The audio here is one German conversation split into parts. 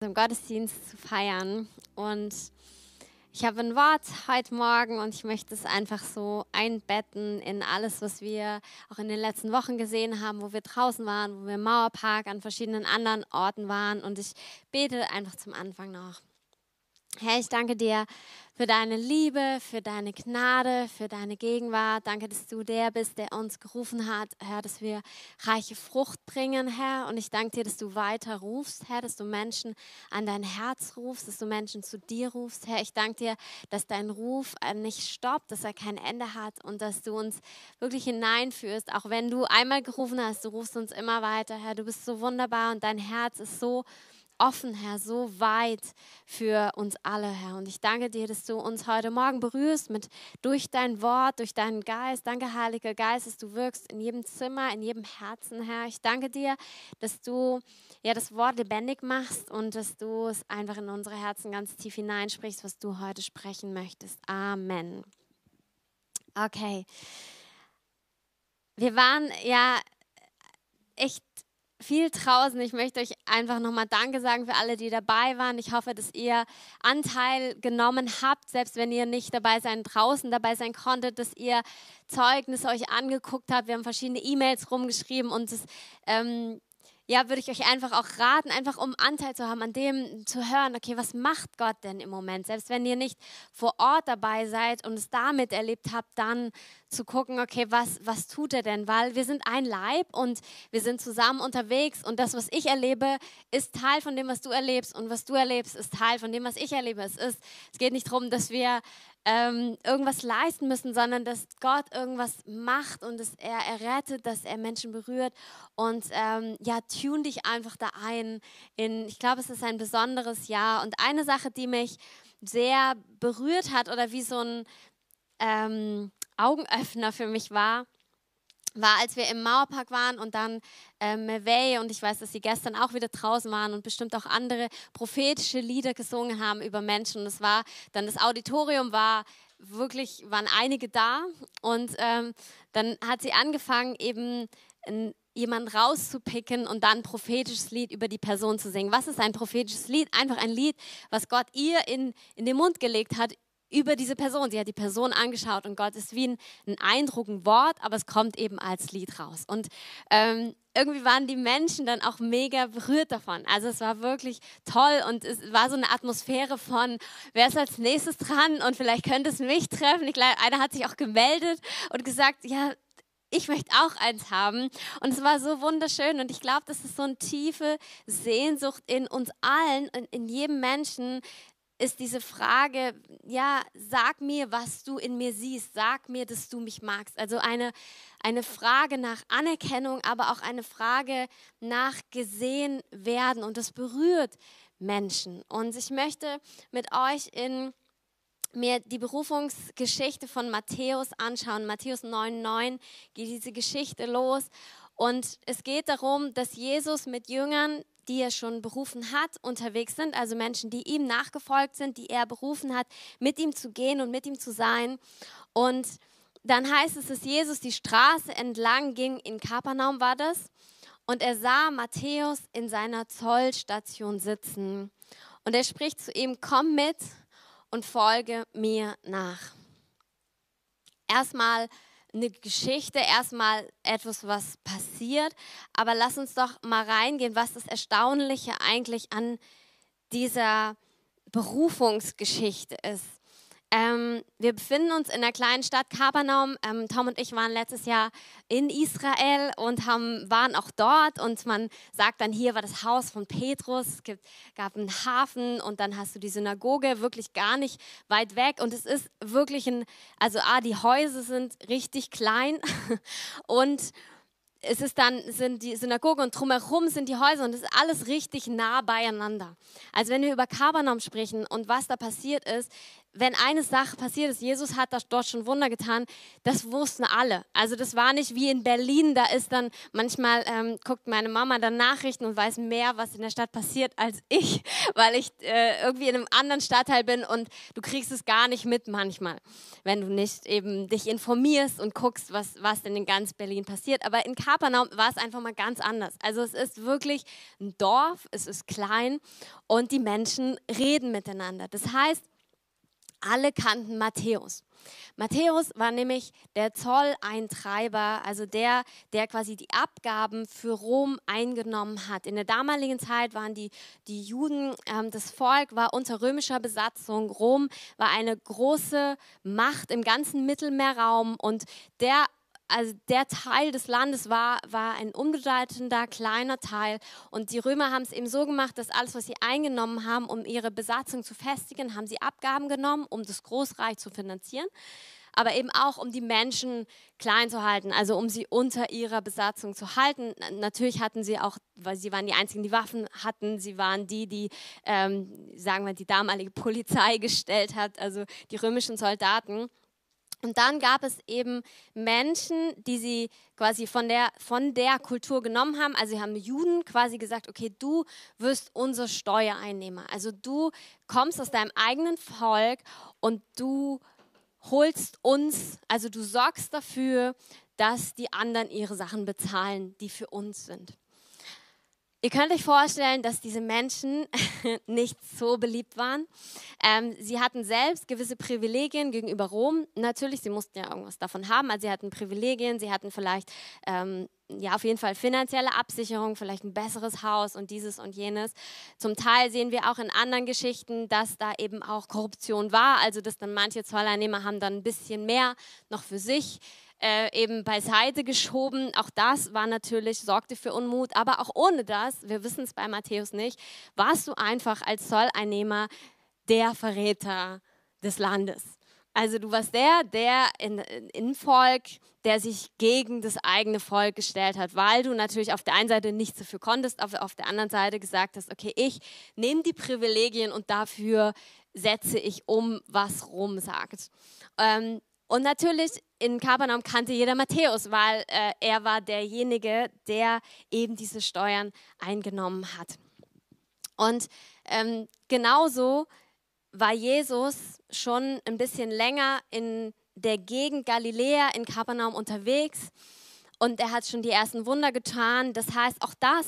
im Gottesdienst zu feiern. Und ich habe ein Wort heute Morgen und ich möchte es einfach so einbetten in alles, was wir auch in den letzten Wochen gesehen haben, wo wir draußen waren, wo wir im Mauerpark an verschiedenen anderen Orten waren. Und ich bete einfach zum Anfang noch. Herr, ich danke dir für deine Liebe, für deine Gnade, für deine Gegenwart. Danke, dass du der bist, der uns gerufen hat, Herr, dass wir reiche Frucht bringen, Herr. Und ich danke dir, dass du weiter rufst, Herr, dass du Menschen an dein Herz rufst, dass du Menschen zu dir rufst, Herr. Ich danke dir, dass dein Ruf äh, nicht stoppt, dass er kein Ende hat und dass du uns wirklich hineinführst. Auch wenn du einmal gerufen hast, du rufst uns immer weiter, Herr. Du bist so wunderbar und dein Herz ist so offen, Herr, so weit für uns alle, Herr. Und ich danke dir, dass du uns heute Morgen berührst mit durch dein Wort, durch deinen Geist. Danke, Heiliger Geist, dass du wirkst in jedem Zimmer, in jedem Herzen, Herr. Ich danke dir, dass du ja das Wort lebendig machst und dass du es einfach in unsere Herzen ganz tief hineinsprichst, was du heute sprechen möchtest. Amen. Okay. Wir waren ja echt viel draußen. Ich möchte euch einfach nochmal Danke sagen für alle, die dabei waren. Ich hoffe, dass ihr Anteil genommen habt, selbst wenn ihr nicht dabei sein, draußen dabei sein konntet, dass ihr Zeugnis euch angeguckt habt. Wir haben verschiedene E-Mails rumgeschrieben und das ähm, ja, würde ich euch einfach auch raten, einfach um Anteil zu haben, an dem zu hören, okay, was macht Gott denn im Moment? Selbst wenn ihr nicht vor Ort dabei seid und es damit erlebt habt, dann zu gucken, okay, was, was tut er denn? Weil wir sind ein Leib und wir sind zusammen unterwegs und das, was ich erlebe, ist Teil von dem, was du erlebst und was du erlebst, ist Teil von dem, was ich erlebe. Es, ist, es geht nicht darum, dass wir ähm, irgendwas leisten müssen, sondern dass Gott irgendwas macht und dass er errettet, dass er Menschen berührt. Und ähm, ja, tune dich einfach da ein. In, ich glaube, es ist ein besonderes Jahr. Und eine Sache, die mich sehr berührt hat oder wie so ein ähm, Augenöffner für mich war, war, als wir im Mauerpark waren und dann äh, Mewey und ich weiß, dass sie gestern auch wieder draußen waren und bestimmt auch andere prophetische Lieder gesungen haben über Menschen. Und es war dann das Auditorium war wirklich, waren einige da und ähm, dann hat sie angefangen, eben ein, jemanden rauszupicken und dann ein prophetisches Lied über die Person zu singen. Was ist ein prophetisches Lied? Einfach ein Lied, was Gott ihr in, in den Mund gelegt hat über diese Person. Sie hat die Person angeschaut und Gott ist wie ein, ein Eindruck, ein Wort, aber es kommt eben als Lied raus. Und ähm, irgendwie waren die Menschen dann auch mega berührt davon. Also es war wirklich toll und es war so eine Atmosphäre von, wer ist als nächstes dran und vielleicht könnte es mich treffen. Ich einer hat sich auch gemeldet und gesagt, ja, ich möchte auch eins haben. Und es war so wunderschön. Und ich glaube, das ist so eine tiefe Sehnsucht in uns allen, in, in jedem Menschen, ist diese Frage, ja, sag mir, was du in mir siehst, sag mir, dass du mich magst. Also eine, eine Frage nach Anerkennung, aber auch eine Frage nach gesehen werden und das berührt Menschen. Und ich möchte mit euch in mir die Berufungsgeschichte von Matthäus anschauen. Matthäus 9,9 geht diese Geschichte los. Und es geht darum, dass Jesus mit Jüngern die er schon berufen hat, unterwegs sind, also Menschen, die ihm nachgefolgt sind, die er berufen hat, mit ihm zu gehen und mit ihm zu sein. Und dann heißt es, dass Jesus die Straße entlang ging, in Kapernaum war das, und er sah Matthäus in seiner Zollstation sitzen. Und er spricht zu ihm, komm mit und folge mir nach. Erstmal eine Geschichte, erstmal etwas, was passiert. Aber lass uns doch mal reingehen, was das Erstaunliche eigentlich an dieser Berufungsgeschichte ist. Ähm, wir befinden uns in der kleinen Stadt Kapernaum. Ähm, Tom und ich waren letztes Jahr in Israel und haben, waren auch dort. Und man sagt dann, hier war das Haus von Petrus. Es gibt, gab einen Hafen und dann hast du die Synagoge wirklich gar nicht weit weg. Und es ist wirklich ein, also ah, die Häuser sind richtig klein und es ist dann, sind die Synagoge und drumherum sind die Häuser und es ist alles richtig nah beieinander. Also wenn wir über Kapernaum sprechen und was da passiert ist, wenn eine Sache passiert ist, Jesus hat dort schon Wunder getan, das wussten alle. Also das war nicht wie in Berlin, da ist dann manchmal, ähm, guckt meine Mama dann Nachrichten und weiß mehr, was in der Stadt passiert, als ich, weil ich äh, irgendwie in einem anderen Stadtteil bin und du kriegst es gar nicht mit manchmal, wenn du nicht eben dich informierst und guckst, was, was denn in ganz Berlin passiert. Aber in Kapernaum war es einfach mal ganz anders. Also es ist wirklich ein Dorf, es ist klein und die Menschen reden miteinander. Das heißt, alle kannten Matthäus. Matthäus war nämlich der Zolleintreiber, also der, der quasi die Abgaben für Rom eingenommen hat. In der damaligen Zeit waren die, die Juden, ähm, das Volk war unter römischer Besatzung. Rom war eine große Macht im ganzen Mittelmeerraum und der also der Teil des Landes war, war ein unbedeutender kleiner Teil. Und die Römer haben es eben so gemacht, dass alles, was sie eingenommen haben, um ihre Besatzung zu festigen, haben sie Abgaben genommen, um das Großreich zu finanzieren. Aber eben auch, um die Menschen klein zu halten, also um sie unter ihrer Besatzung zu halten. Natürlich hatten sie auch, weil sie waren die einzigen, die Waffen hatten. Sie waren die, die, ähm, sagen wir, die damalige Polizei gestellt hat, also die römischen Soldaten. Und dann gab es eben Menschen, die sie quasi von der, von der Kultur genommen haben. Also sie haben Juden quasi gesagt, okay, du wirst unser Steuereinnehmer. Also du kommst aus deinem eigenen Volk und du holst uns, also du sorgst dafür, dass die anderen ihre Sachen bezahlen, die für uns sind. Ihr könnt euch vorstellen, dass diese Menschen nicht so beliebt waren. Ähm, sie hatten selbst gewisse Privilegien gegenüber Rom. Natürlich, sie mussten ja irgendwas davon haben. Also sie hatten Privilegien, sie hatten vielleicht ähm, ja auf jeden Fall finanzielle Absicherung, vielleicht ein besseres Haus und dieses und jenes. Zum Teil sehen wir auch in anderen Geschichten, dass da eben auch Korruption war. Also dass dann manche Zolleinnehmer haben dann ein bisschen mehr noch für sich äh, eben beiseite geschoben. Auch das war natürlich, sorgte für Unmut. Aber auch ohne das, wir wissen es bei Matthäus nicht, warst du einfach als Zolleinnehmer der Verräter des Landes. Also du warst der, der in, in Volk, der sich gegen das eigene Volk gestellt hat, weil du natürlich auf der einen Seite nichts dafür konntest, auf, auf der anderen Seite gesagt hast, okay, ich nehme die Privilegien und dafür setze ich um, was Rom sagt. Ähm, und natürlich in Kapernaum kannte jeder Matthäus, weil äh, er war derjenige, der eben diese Steuern eingenommen hat. Und ähm, genauso war Jesus schon ein bisschen länger in der Gegend Galiläa in Kapernaum unterwegs und er hat schon die ersten Wunder getan. Das heißt, auch das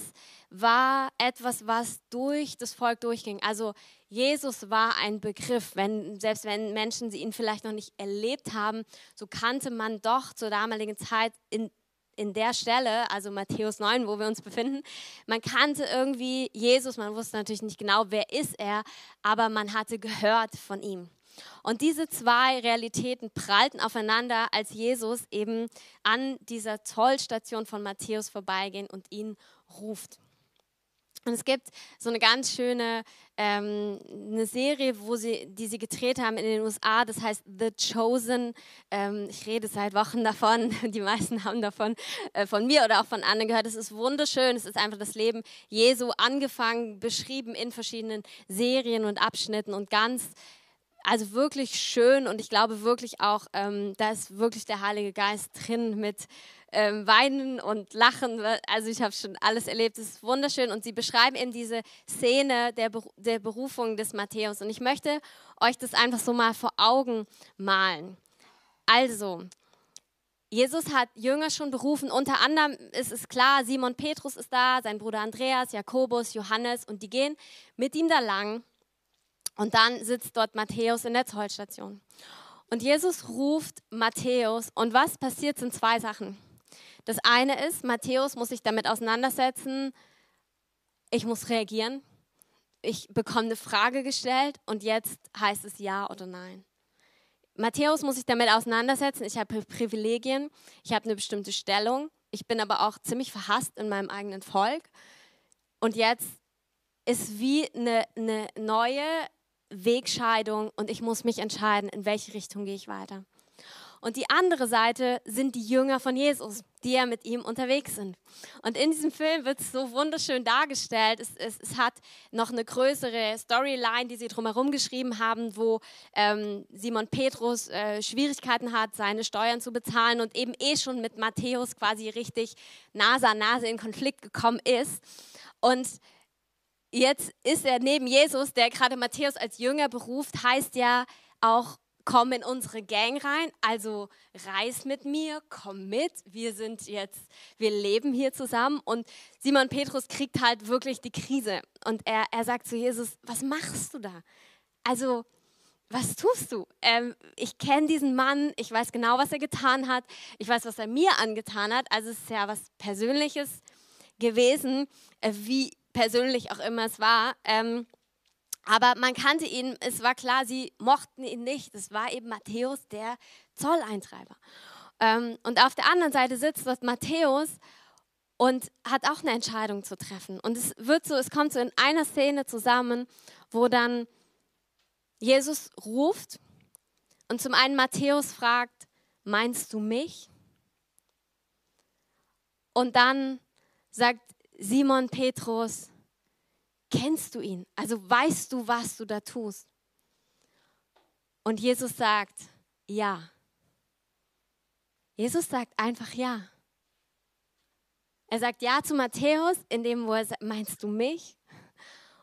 war etwas, was durch das Volk durchging. Also Jesus war ein Begriff, wenn, selbst wenn Menschen ihn vielleicht noch nicht erlebt haben, so kannte man doch zur damaligen Zeit in, in der Stelle, also Matthäus 9, wo wir uns befinden, man kannte irgendwie Jesus, man wusste natürlich nicht genau, wer ist er, aber man hatte gehört von ihm. Und diese zwei Realitäten prallten aufeinander, als Jesus eben an dieser Zollstation von Matthäus vorbeigehen und ihn ruft. Und es gibt so eine ganz schöne ähm, eine Serie, wo sie, die sie gedreht haben in den USA, das heißt The Chosen. Ähm, ich rede seit Wochen davon, die meisten haben davon äh, von mir oder auch von anderen gehört. Es ist wunderschön, es ist einfach das Leben Jesu angefangen, beschrieben in verschiedenen Serien und Abschnitten und ganz also wirklich schön und ich glaube wirklich auch, ähm, da ist wirklich der Heilige Geist drin mit ähm, Weinen und Lachen. Also ich habe schon alles erlebt, es ist wunderschön und sie beschreiben eben diese Szene der, der Berufung des Matthäus und ich möchte euch das einfach so mal vor Augen malen. Also, Jesus hat Jünger schon berufen. Unter anderem ist es klar, Simon Petrus ist da, sein Bruder Andreas, Jakobus, Johannes und die gehen mit ihm da lang. Und dann sitzt dort Matthäus in der Zollstation. Und Jesus ruft Matthäus. Und was passiert, sind zwei Sachen. Das eine ist, Matthäus muss sich damit auseinandersetzen, ich muss reagieren. Ich bekomme eine Frage gestellt und jetzt heißt es ja oder nein. Matthäus muss sich damit auseinandersetzen, ich habe Privilegien, ich habe eine bestimmte Stellung, ich bin aber auch ziemlich verhasst in meinem eigenen Volk. Und jetzt ist wie eine, eine neue Wegscheidung und ich muss mich entscheiden, in welche Richtung gehe ich weiter. Und die andere Seite sind die Jünger von Jesus, die ja mit ihm unterwegs sind. Und in diesem Film wird es so wunderschön dargestellt. Es, es, es, hat noch eine größere Storyline, die sie drumherum geschrieben haben, wo ähm, Simon Petrus äh, Schwierigkeiten hat, seine Steuern zu bezahlen und eben eh schon mit Matthäus quasi richtig Nase an Nase in Konflikt gekommen ist. Und jetzt ist er neben Jesus, der gerade Matthäus als Jünger beruft, heißt ja auch, komm in unsere Gang rein, also reis mit mir, komm mit, wir sind jetzt, wir leben hier zusammen und Simon Petrus kriegt halt wirklich die Krise und er, er sagt zu Jesus, was machst du da? Also, was tust du? Ähm, ich kenne diesen Mann, ich weiß genau, was er getan hat, ich weiß, was er mir angetan hat, also es ist ja was Persönliches gewesen, äh, wie persönlich auch immer es war. Ähm, aber man kannte ihn, es war klar, sie mochten ihn nicht. Es war eben Matthäus, der Zolleintreiber. Ähm, und auf der anderen Seite sitzt dort Matthäus und hat auch eine Entscheidung zu treffen. Und es wird so, es kommt so in einer Szene zusammen, wo dann Jesus ruft und zum einen Matthäus fragt, meinst du mich? Und dann sagt Simon Petrus, kennst du ihn? Also weißt du, was du da tust? Und Jesus sagt, ja. Jesus sagt einfach ja. Er sagt ja zu Matthäus, in dem, wo er sagt, meinst du mich?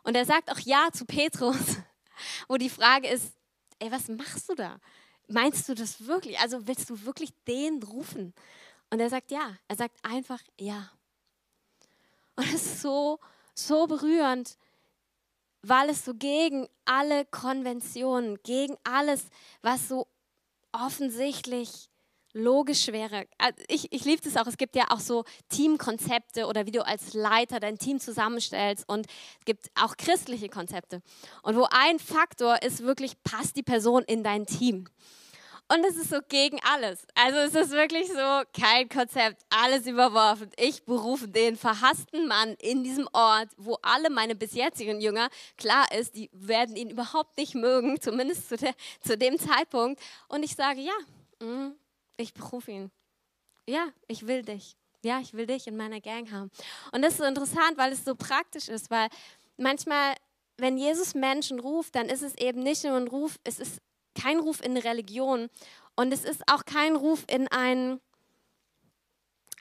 Und er sagt auch ja zu Petrus, wo die Frage ist, ey, was machst du da? Meinst du das wirklich? Also willst du wirklich den rufen? Und er sagt ja. Er sagt einfach ja. Und es ist so, so berührend, weil es so gegen alle Konventionen, gegen alles, was so offensichtlich logisch wäre. Also ich, ich liebe das auch. Es gibt ja auch so Teamkonzepte oder wie du als Leiter dein Team zusammenstellst. Und es gibt auch christliche Konzepte. Und wo ein Faktor ist wirklich, passt die Person in dein Team. Und es ist so gegen alles. Also es ist wirklich so kein Konzept, alles überworfen. Ich berufe den verhassten Mann in diesem Ort, wo alle meine bis jetzigen Jünger, klar ist, die werden ihn überhaupt nicht mögen, zumindest zu, der, zu dem Zeitpunkt. Und ich sage, ja, mm, ich berufe ihn. Ja, ich will dich. Ja, ich will dich in meiner Gang haben. Und das ist so interessant, weil es so praktisch ist, weil manchmal, wenn Jesus Menschen ruft, dann ist es eben nicht nur ein Ruf, es ist kein Ruf in eine Religion und es ist auch kein Ruf in ein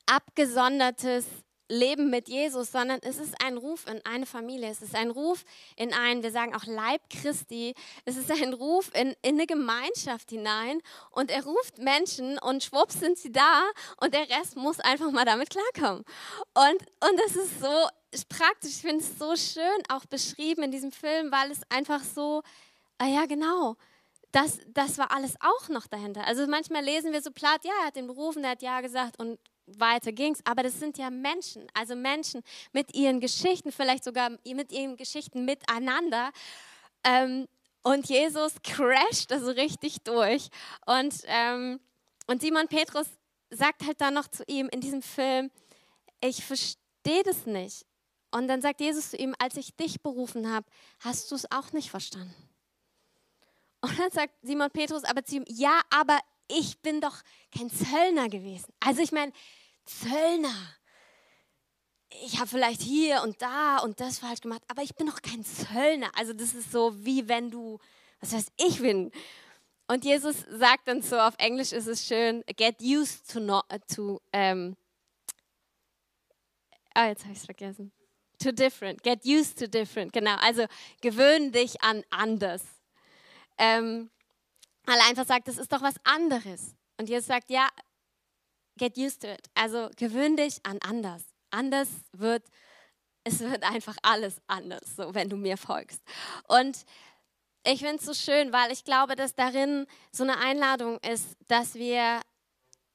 abgesondertes Leben mit Jesus, sondern es ist ein Ruf in eine Familie. Es ist ein Ruf in ein, wir sagen auch Leib Christi. Es ist ein Ruf in, in eine Gemeinschaft hinein. Und er ruft Menschen und schwupps sind sie da und der Rest muss einfach mal damit klarkommen. Und, und das ist so praktisch. Ich finde es so schön auch beschrieben in diesem Film, weil es einfach so, ah ja, genau das, das war alles auch noch dahinter. Also manchmal lesen wir so platt, ja, er hat den berufen, er hat ja gesagt und weiter ging's. Aber das sind ja Menschen, also Menschen mit ihren Geschichten, vielleicht sogar mit ihren Geschichten miteinander. Ähm, und Jesus crasht also richtig durch. Und, ähm, und Simon Petrus sagt halt dann noch zu ihm in diesem Film, ich verstehe das nicht. Und dann sagt Jesus zu ihm, als ich dich berufen habe, hast du es auch nicht verstanden. Und dann sagt Simon Petrus aber zu ihm, ja, aber ich bin doch kein Zöllner gewesen. Also ich meine, Zöllner. Ich habe vielleicht hier und da und das falsch gemacht, aber ich bin doch kein Zöllner. Also das ist so wie wenn du, was weiß ich bin. Und Jesus sagt dann so, auf Englisch ist es schön, get used to, not, to um, ah, jetzt habe ich es vergessen. To different, get used to different, genau. Also gewöhn dich an anders ähm, weil er einfach sagt, das ist doch was anderes. Und Jesus sagt, ja, get used to it. Also gewöhn dich an anders. Anders wird, es wird einfach alles anders, so wenn du mir folgst. Und ich finde es so schön, weil ich glaube, dass darin so eine Einladung ist, dass wir,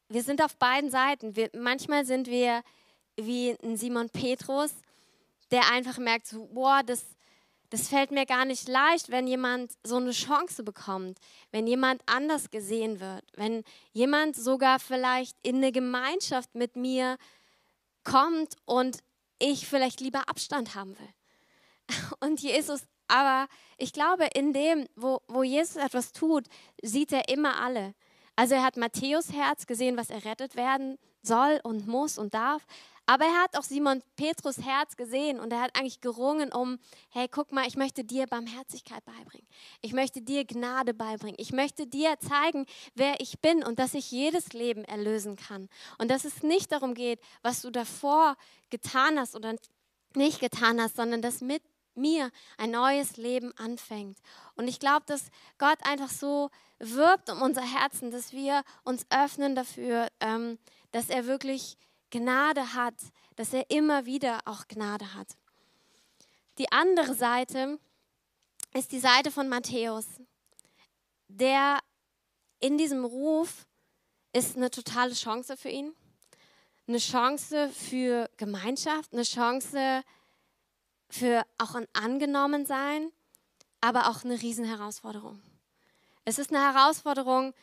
wir sind auf beiden Seiten. Wir, manchmal sind wir wie ein Simon Petrus, der einfach merkt, so, boah, das, das fällt mir gar nicht leicht, wenn jemand so eine Chance bekommt, wenn jemand anders gesehen wird, wenn jemand sogar vielleicht in eine Gemeinschaft mit mir kommt und ich vielleicht lieber Abstand haben will. Und Jesus, aber ich glaube, in dem, wo, wo Jesus etwas tut, sieht er immer alle. Also er hat Matthäus Herz gesehen, was errettet werden soll und muss und darf. Aber er hat auch Simon Petrus Herz gesehen und er hat eigentlich gerungen um, hey, guck mal, ich möchte dir Barmherzigkeit beibringen. Ich möchte dir Gnade beibringen. Ich möchte dir zeigen, wer ich bin und dass ich jedes Leben erlösen kann. Und dass es nicht darum geht, was du davor getan hast oder nicht getan hast, sondern dass mit mir ein neues Leben anfängt. Und ich glaube, dass Gott einfach so wirbt um unser Herzen, dass wir uns öffnen dafür, ähm, dass er wirklich Gnade hat, dass er immer wieder auch Gnade hat. Die andere Seite ist die Seite von Matthäus, der in diesem Ruf ist eine totale Chance für ihn, eine Chance für Gemeinschaft, eine Chance für auch ein Angenommensein, aber auch eine Riesenherausforderung. Es ist eine Herausforderung,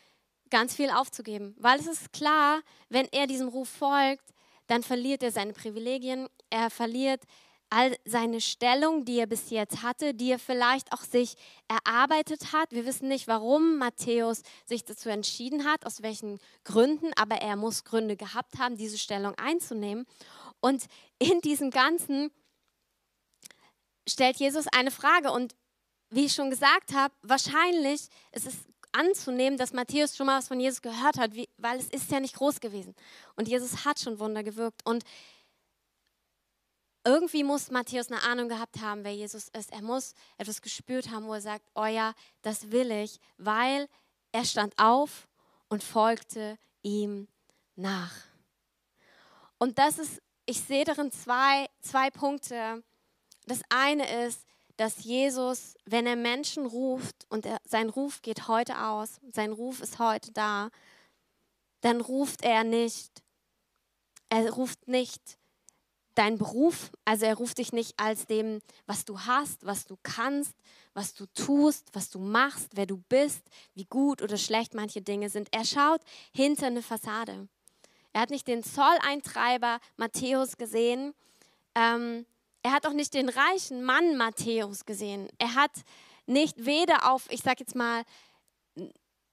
ganz viel aufzugeben, weil es ist klar, wenn er diesem Ruf folgt, dann verliert er seine Privilegien, er verliert all seine Stellung, die er bis jetzt hatte, die er vielleicht auch sich erarbeitet hat. Wir wissen nicht, warum Matthäus sich dazu entschieden hat, aus welchen Gründen, aber er muss Gründe gehabt haben, diese Stellung einzunehmen. Und in diesem Ganzen stellt Jesus eine Frage und wie ich schon gesagt habe, wahrscheinlich ist es anzunehmen, dass Matthäus schon mal was von Jesus gehört hat, wie, weil es ist ja nicht groß gewesen. Und Jesus hat schon Wunder gewirkt. Und irgendwie muss Matthäus eine Ahnung gehabt haben, wer Jesus ist. Er muss etwas gespürt haben, wo er sagt, oh ja, das will ich, weil er stand auf und folgte ihm nach. Und das ist, ich sehe darin zwei, zwei Punkte. Das eine ist, dass Jesus, wenn er Menschen ruft und er, sein Ruf geht heute aus, sein Ruf ist heute da, dann ruft er nicht, er ruft nicht deinen Beruf, also er ruft dich nicht als dem, was du hast, was du kannst, was du tust, was du machst, wer du bist, wie gut oder schlecht manche Dinge sind. Er schaut hinter eine Fassade. Er hat nicht den Zolleintreiber Matthäus gesehen, ähm, er hat auch nicht den reichen Mann Matthäus gesehen. Er hat nicht weder auf, ich sag jetzt mal,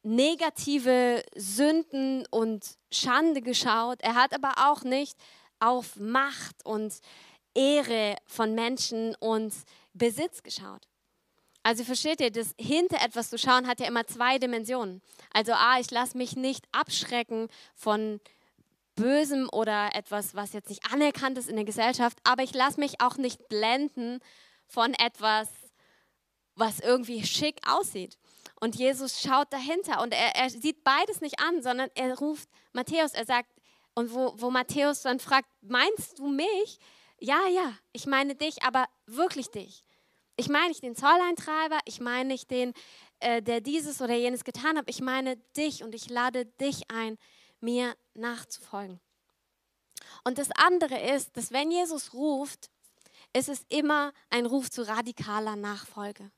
negative Sünden und Schande geschaut. Er hat aber auch nicht auf Macht und Ehre von Menschen und Besitz geschaut. Also versteht ihr, das hinter etwas zu schauen hat ja immer zwei Dimensionen. Also A, ich lasse mich nicht abschrecken von Bösem oder etwas, was jetzt nicht anerkannt ist in der Gesellschaft, aber ich lasse mich auch nicht blenden von etwas, was irgendwie schick aussieht. Und Jesus schaut dahinter und er, er sieht beides nicht an, sondern er ruft Matthäus, er sagt, und wo, wo Matthäus dann fragt, meinst du mich? Ja, ja, ich meine dich, aber wirklich dich. Ich meine nicht den Zolleintreiber, ich meine nicht den, äh, der dieses oder jenes getan hat, ich meine dich und ich lade dich ein, mir nachzufolgen. Und das andere ist, dass wenn Jesus ruft, ist es immer ein Ruf zu radikaler Nachfolge.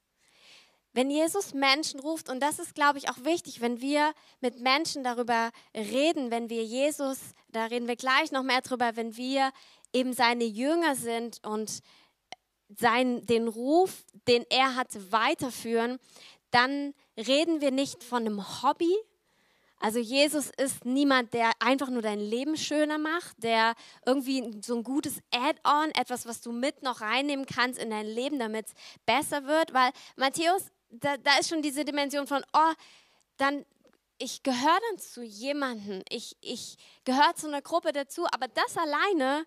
Wenn Jesus Menschen ruft, und das ist, glaube ich, auch wichtig, wenn wir mit Menschen darüber reden, wenn wir Jesus, da reden wir gleich noch mehr drüber, wenn wir eben seine Jünger sind und sein, den Ruf, den er hatte, weiterführen, dann reden wir nicht von einem Hobby, also Jesus ist niemand, der einfach nur dein Leben schöner macht, der irgendwie so ein gutes Add-on, etwas, was du mit noch reinnehmen kannst in dein Leben, damit es besser wird. Weil Matthäus, da, da ist schon diese Dimension von, oh, dann, ich gehöre dann zu jemandem, ich, ich gehöre zu einer Gruppe dazu, aber das alleine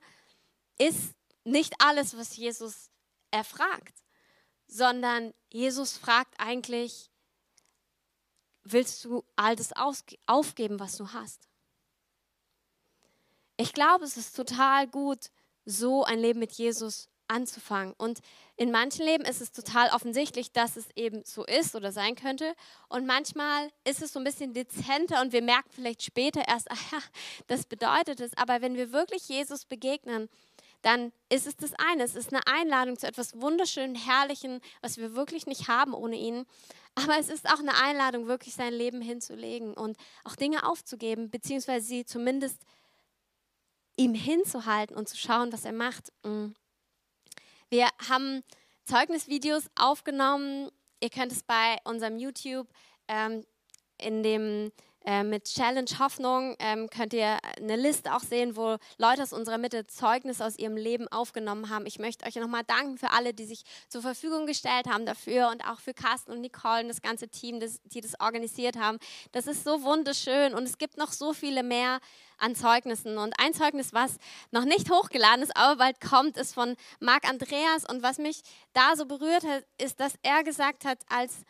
ist nicht alles, was Jesus erfragt, sondern Jesus fragt eigentlich, willst du all das aufgeben, was du hast? Ich glaube, es ist total gut, so ein Leben mit Jesus anzufangen. Und in manchen Leben ist es total offensichtlich, dass es eben so ist oder sein könnte. Und manchmal ist es so ein bisschen dezenter und wir merken vielleicht später erst, ach ja, das bedeutet es. Aber wenn wir wirklich Jesus begegnen, dann ist es das eine. Es ist eine Einladung zu etwas wunderschönen, herrlichen, was wir wirklich nicht haben ohne ihn. Aber es ist auch eine Einladung, wirklich sein Leben hinzulegen und auch Dinge aufzugeben, beziehungsweise sie zumindest ihm hinzuhalten und zu schauen, was er macht. Mm. Wir haben Zeugnisvideos aufgenommen. Ihr könnt es bei unserem YouTube ähm, in dem äh, mit Challenge Hoffnung ähm, könnt ihr eine Liste auch sehen, wo Leute aus unserer Mitte Zeugnis aus ihrem Leben aufgenommen haben. Ich möchte euch nochmal danken für alle, die sich zur Verfügung gestellt haben dafür und auch für Carsten und Nicole und das ganze Team, das, die das organisiert haben. Das ist so wunderschön und es gibt noch so viele mehr an Zeugnissen. Und ein Zeugnis, was noch nicht hochgeladen ist, aber bald kommt, ist von Marc Andreas. Und was mich da so berührt hat, ist, dass er gesagt hat, als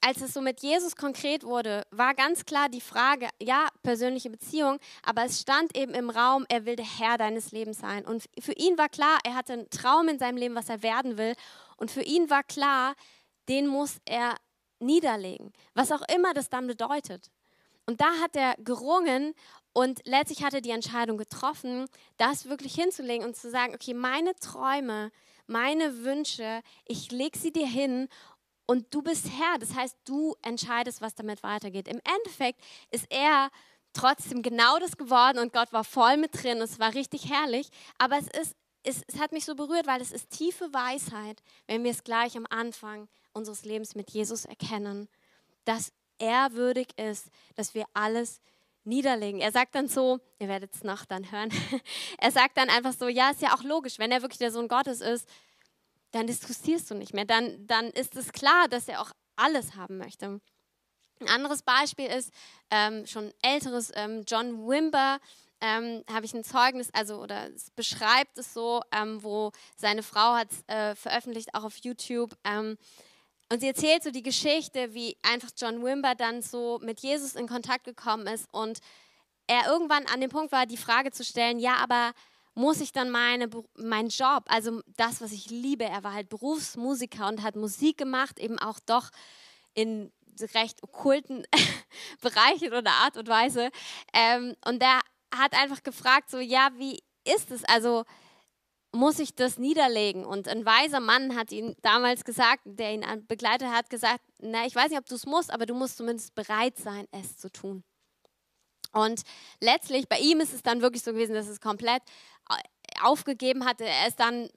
als es so mit Jesus konkret wurde, war ganz klar die Frage, ja, persönliche Beziehung, aber es stand eben im Raum, er will der Herr deines Lebens sein. Und für ihn war klar, er hatte einen Traum in seinem Leben, was er werden will. Und für ihn war klar, den muss er niederlegen, was auch immer das dann bedeutet. Und da hat er gerungen und letztlich hat er die Entscheidung getroffen, das wirklich hinzulegen und zu sagen, okay, meine Träume, meine Wünsche, ich lege sie dir hin und du bist Herr. Das heißt, du entscheidest, was damit weitergeht. Im Endeffekt ist er trotzdem genau das geworden und Gott war voll mit drin. Es war richtig herrlich. Aber es, ist, es, es hat mich so berührt, weil es ist tiefe Weisheit, wenn wir es gleich am Anfang unseres Lebens mit Jesus erkennen, dass er würdig ist, dass wir alles niederlegen. Er sagt dann so, ihr werdet es noch dann hören, er sagt dann einfach so, ja, ist ja auch logisch, wenn er wirklich der Sohn Gottes ist, dann diskutierst du nicht mehr. Dann, dann ist es klar, dass er auch alles haben möchte. Ein anderes Beispiel ist ähm, schon älteres, ähm, John Wimber, ähm, habe ich ein Zeugnis, also oder es beschreibt es so, ähm, wo seine Frau hat es äh, veröffentlicht, auch auf YouTube. Ähm, und sie erzählt so die Geschichte, wie einfach John Wimber dann so mit Jesus in Kontakt gekommen ist und er irgendwann an dem Punkt war, die Frage zu stellen, ja, aber muss ich dann meine, meinen Job, also das, was ich liebe, er war halt Berufsmusiker und hat Musik gemacht, eben auch doch in recht okkulten Bereichen oder Art und Weise. Ähm, und der hat einfach gefragt, so, ja, wie ist es? Also muss ich das niederlegen? Und ein weiser Mann hat ihn damals gesagt, der ihn begleitet hat, gesagt, na, ich weiß nicht, ob du es musst, aber du musst zumindest bereit sein, es zu tun. Und letztlich, bei ihm ist es dann wirklich so gewesen, dass es komplett aufgegeben hatte. Er ist dann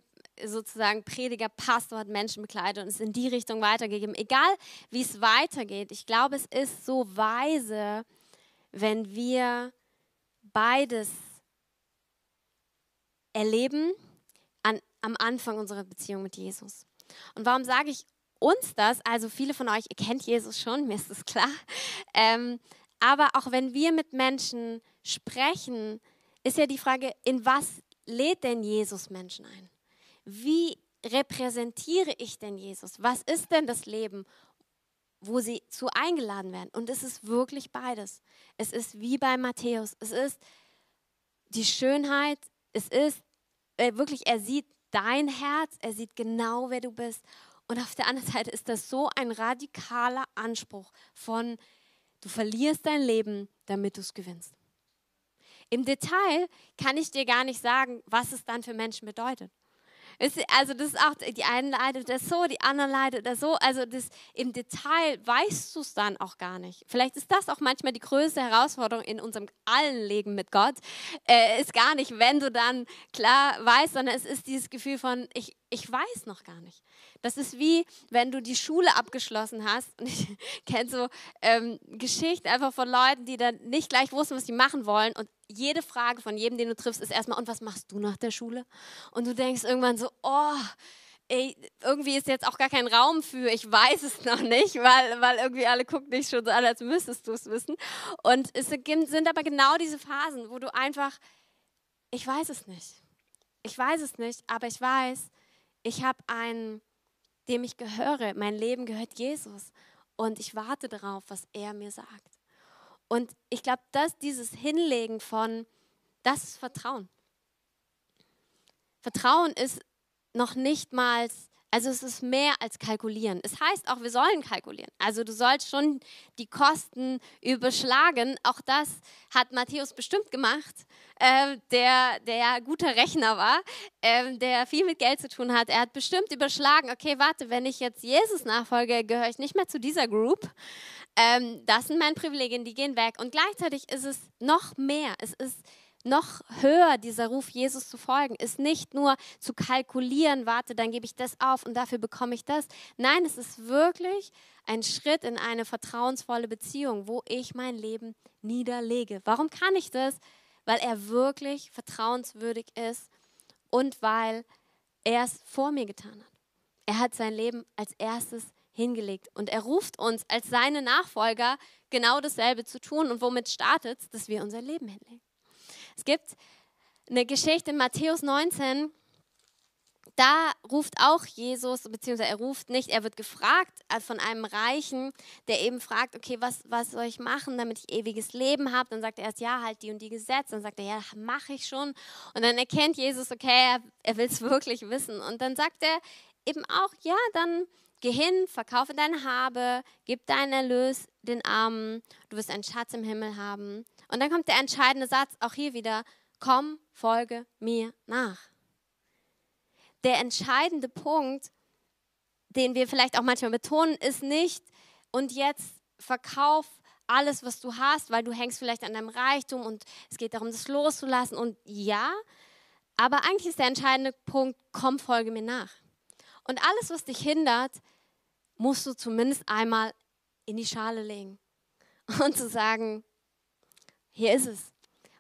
sozusagen Prediger, Pastor, hat Menschen bekleidet und ist in die Richtung weitergegeben. Egal, wie es weitergeht, ich glaube, es ist so weise, wenn wir beides erleben an, am Anfang unserer Beziehung mit Jesus. Und warum sage ich uns das? Also viele von euch, ihr kennt Jesus schon, mir ist das klar. Ähm, aber auch wenn wir mit Menschen sprechen, ist ja die Frage, in was lädt denn Jesus Menschen ein? Wie repräsentiere ich denn Jesus? Was ist denn das Leben, wo sie zu eingeladen werden? Und es ist wirklich beides. Es ist wie bei Matthäus. Es ist die Schönheit, es ist äh, wirklich, er sieht dein Herz, er sieht genau, wer du bist. Und auf der anderen Seite ist das so ein radikaler Anspruch von Du verlierst dein Leben, damit du es gewinnst. Im Detail kann ich dir gar nicht sagen, was es dann für Menschen bedeutet. Also das ist auch, die einen leidet das so, die anderen leidet das so. Also das, im Detail weißt du es dann auch gar nicht. Vielleicht ist das auch manchmal die größte Herausforderung in unserem allen Leben mit Gott. Äh, ist gar nicht, wenn du dann klar weißt, sondern es ist dieses Gefühl von, ich, ich weiß noch gar nicht. Das ist wie, wenn du die Schule abgeschlossen hast. Und ich kenne so ähm, Geschichten einfach von Leuten, die dann nicht gleich wussten, was sie machen wollen. Und jede Frage von jedem, den du triffst, ist erstmal, und was machst du nach der Schule? Und du denkst irgendwann so, oh, ey, irgendwie ist jetzt auch gar kein Raum für, ich weiß es noch nicht, weil, weil irgendwie alle gucken dich schon so an, als müsstest du es wissen. Und es sind aber genau diese Phasen, wo du einfach, ich weiß es nicht. Ich weiß es nicht, aber ich weiß, ich habe einen dem ich gehöre. Mein Leben gehört Jesus. Und ich warte darauf, was er mir sagt. Und ich glaube, dass dieses Hinlegen von, das ist Vertrauen. Vertrauen ist noch nicht mal also es ist mehr als kalkulieren. Es heißt auch, wir sollen kalkulieren. Also du sollst schon die Kosten überschlagen. Auch das hat Matthäus bestimmt gemacht, äh, der, der guter Rechner war, äh, der viel mit Geld zu tun hat. Er hat bestimmt überschlagen, okay, warte, wenn ich jetzt Jesus nachfolge, gehöre ich nicht mehr zu dieser Group. Ähm, das sind meine Privilegien, die gehen weg. Und gleichzeitig ist es noch mehr. Es ist noch höher dieser Ruf, Jesus zu folgen, ist nicht nur zu kalkulieren, warte, dann gebe ich das auf und dafür bekomme ich das. Nein, es ist wirklich ein Schritt in eine vertrauensvolle Beziehung, wo ich mein Leben niederlege. Warum kann ich das? Weil er wirklich vertrauenswürdig ist und weil er es vor mir getan hat. Er hat sein Leben als erstes hingelegt und er ruft uns als seine Nachfolger genau dasselbe zu tun und womit startet es, dass wir unser Leben hinlegen. Es gibt eine Geschichte in Matthäus 19, da ruft auch Jesus, beziehungsweise er ruft nicht, er wird gefragt von einem Reichen, der eben fragt, okay, was, was soll ich machen, damit ich ewiges Leben habe? Dann sagt er erst, ja, halt die und die Gesetze. Dann sagt er, ja, mache ich schon. Und dann erkennt Jesus, okay, er, er will es wirklich wissen. Und dann sagt er eben auch, ja, dann geh hin, verkaufe deine Habe, gib deinen Erlös den Armen, du wirst einen Schatz im Himmel haben. Und dann kommt der entscheidende Satz, auch hier wieder, komm, folge mir nach. Der entscheidende Punkt, den wir vielleicht auch manchmal betonen, ist nicht, und jetzt verkauf alles, was du hast, weil du hängst vielleicht an deinem Reichtum und es geht darum, das loszulassen. Und ja, aber eigentlich ist der entscheidende Punkt, komm, folge mir nach. Und alles, was dich hindert, musst du zumindest einmal in die Schale legen und zu sagen, hier ist es.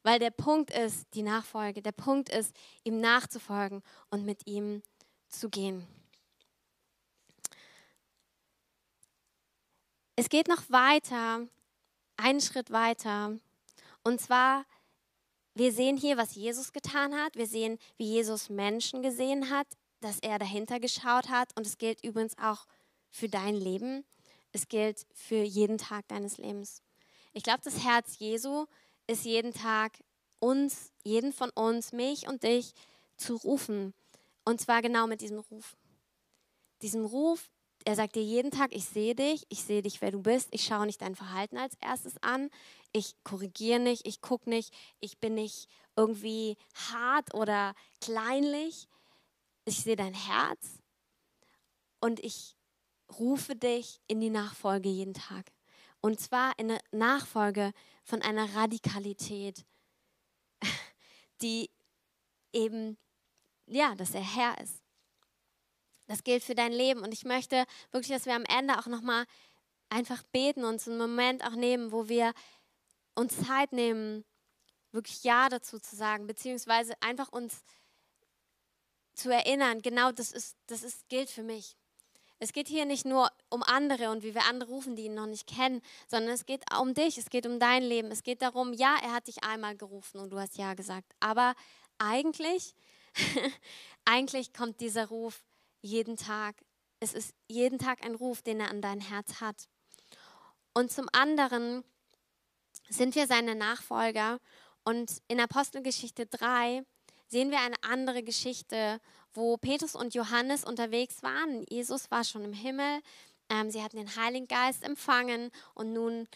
Weil der Punkt ist die Nachfolge. Der Punkt ist, ihm nachzufolgen und mit ihm zu gehen. Es geht noch weiter, einen Schritt weiter. Und zwar, wir sehen hier, was Jesus getan hat. Wir sehen, wie Jesus Menschen gesehen hat, dass er dahinter geschaut hat. Und es gilt übrigens auch für dein Leben. Es gilt für jeden Tag deines Lebens. Ich glaube, das Herz Jesu ist jeden Tag uns, jeden von uns, mich und dich zu rufen. Und zwar genau mit diesem Ruf. Diesem Ruf, er sagt dir jeden Tag, ich sehe dich, ich sehe dich, wer du bist, ich schaue nicht dein Verhalten als erstes an, ich korrigiere nicht, ich gucke nicht, ich bin nicht irgendwie hart oder kleinlich, ich sehe dein Herz und ich rufe dich in die Nachfolge jeden Tag. Und zwar in der Nachfolge von einer Radikalität, die eben, ja, dass er Herr ist. Das gilt für dein Leben. Und ich möchte wirklich, dass wir am Ende auch nochmal einfach beten und einen Moment auch nehmen, wo wir uns Zeit nehmen, wirklich Ja dazu zu sagen, beziehungsweise einfach uns zu erinnern, genau das ist, das ist, gilt für mich. Es geht hier nicht nur um andere und wie wir andere rufen, die ihn noch nicht kennen, sondern es geht um dich, es geht um dein Leben. Es geht darum, ja, er hat dich einmal gerufen und du hast ja gesagt. Aber eigentlich, eigentlich kommt dieser Ruf jeden Tag. Es ist jeden Tag ein Ruf, den er an dein Herz hat. Und zum anderen sind wir seine Nachfolger. Und in Apostelgeschichte 3 sehen wir eine andere Geschichte wo Petrus und Johannes unterwegs waren. Jesus war schon im Himmel. Ähm, sie hatten den Heiligen Geist empfangen und nun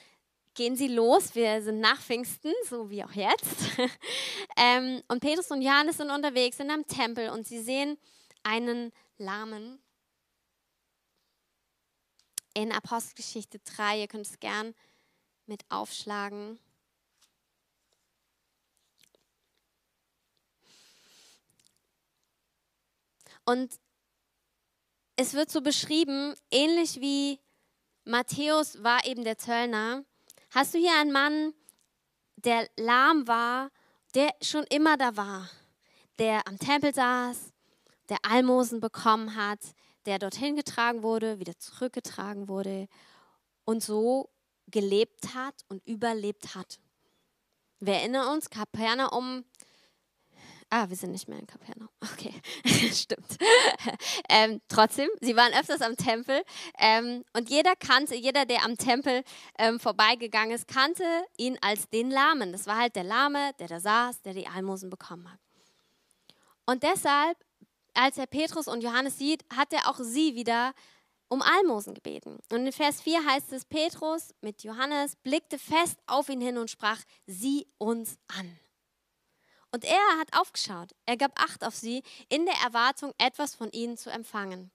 gehen sie los. Wir sind nach Pfingsten, so wie auch jetzt. ähm, und Petrus und Johannes sind unterwegs in einem Tempel und sie sehen einen Lahmen. In Apostelgeschichte 3, ihr könnt es gern mit aufschlagen. Und es wird so beschrieben, ähnlich wie Matthäus war eben der Zöllner, hast du hier einen Mann, der lahm war, der schon immer da war, der am Tempel saß, der Almosen bekommen hat, der dorthin getragen wurde, wieder zurückgetragen wurde und so gelebt hat und überlebt hat. Wir erinnern uns, Kapernaum Ah, wir sind nicht mehr in Kapernaum. Okay, stimmt. ähm, trotzdem, sie waren öfters am Tempel ähm, und jeder kannte, jeder, der am Tempel ähm, vorbeigegangen ist, kannte ihn als den Lahmen. Das war halt der Lahme, der da saß, der die Almosen bekommen hat. Und deshalb, als er Petrus und Johannes sieht, hat er auch sie wieder um Almosen gebeten. Und in Vers 4 heißt es, Petrus mit Johannes blickte fest auf ihn hin und sprach, sieh uns an. Und er hat aufgeschaut. Er gab Acht auf sie in der Erwartung, etwas von ihnen zu empfangen.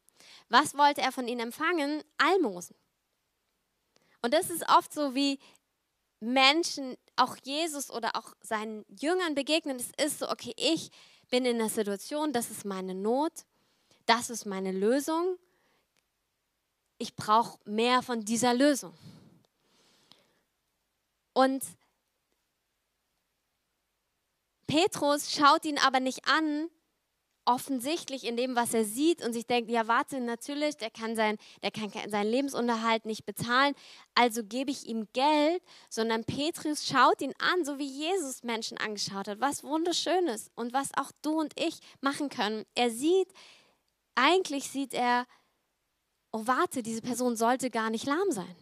Was wollte er von ihnen empfangen? Almosen. Und das ist oft so, wie Menschen auch Jesus oder auch seinen Jüngern begegnen, es ist so, okay, ich bin in der Situation, das ist meine Not, das ist meine Lösung. Ich brauche mehr von dieser Lösung. Und Petrus schaut ihn aber nicht an, offensichtlich in dem, was er sieht und sich denkt, ja warte, natürlich, der kann, sein, der kann seinen Lebensunterhalt nicht bezahlen, also gebe ich ihm Geld, sondern Petrus schaut ihn an, so wie Jesus Menschen angeschaut hat, was wunderschönes und was auch du und ich machen können. Er sieht, eigentlich sieht er, oh warte, diese Person sollte gar nicht lahm sein.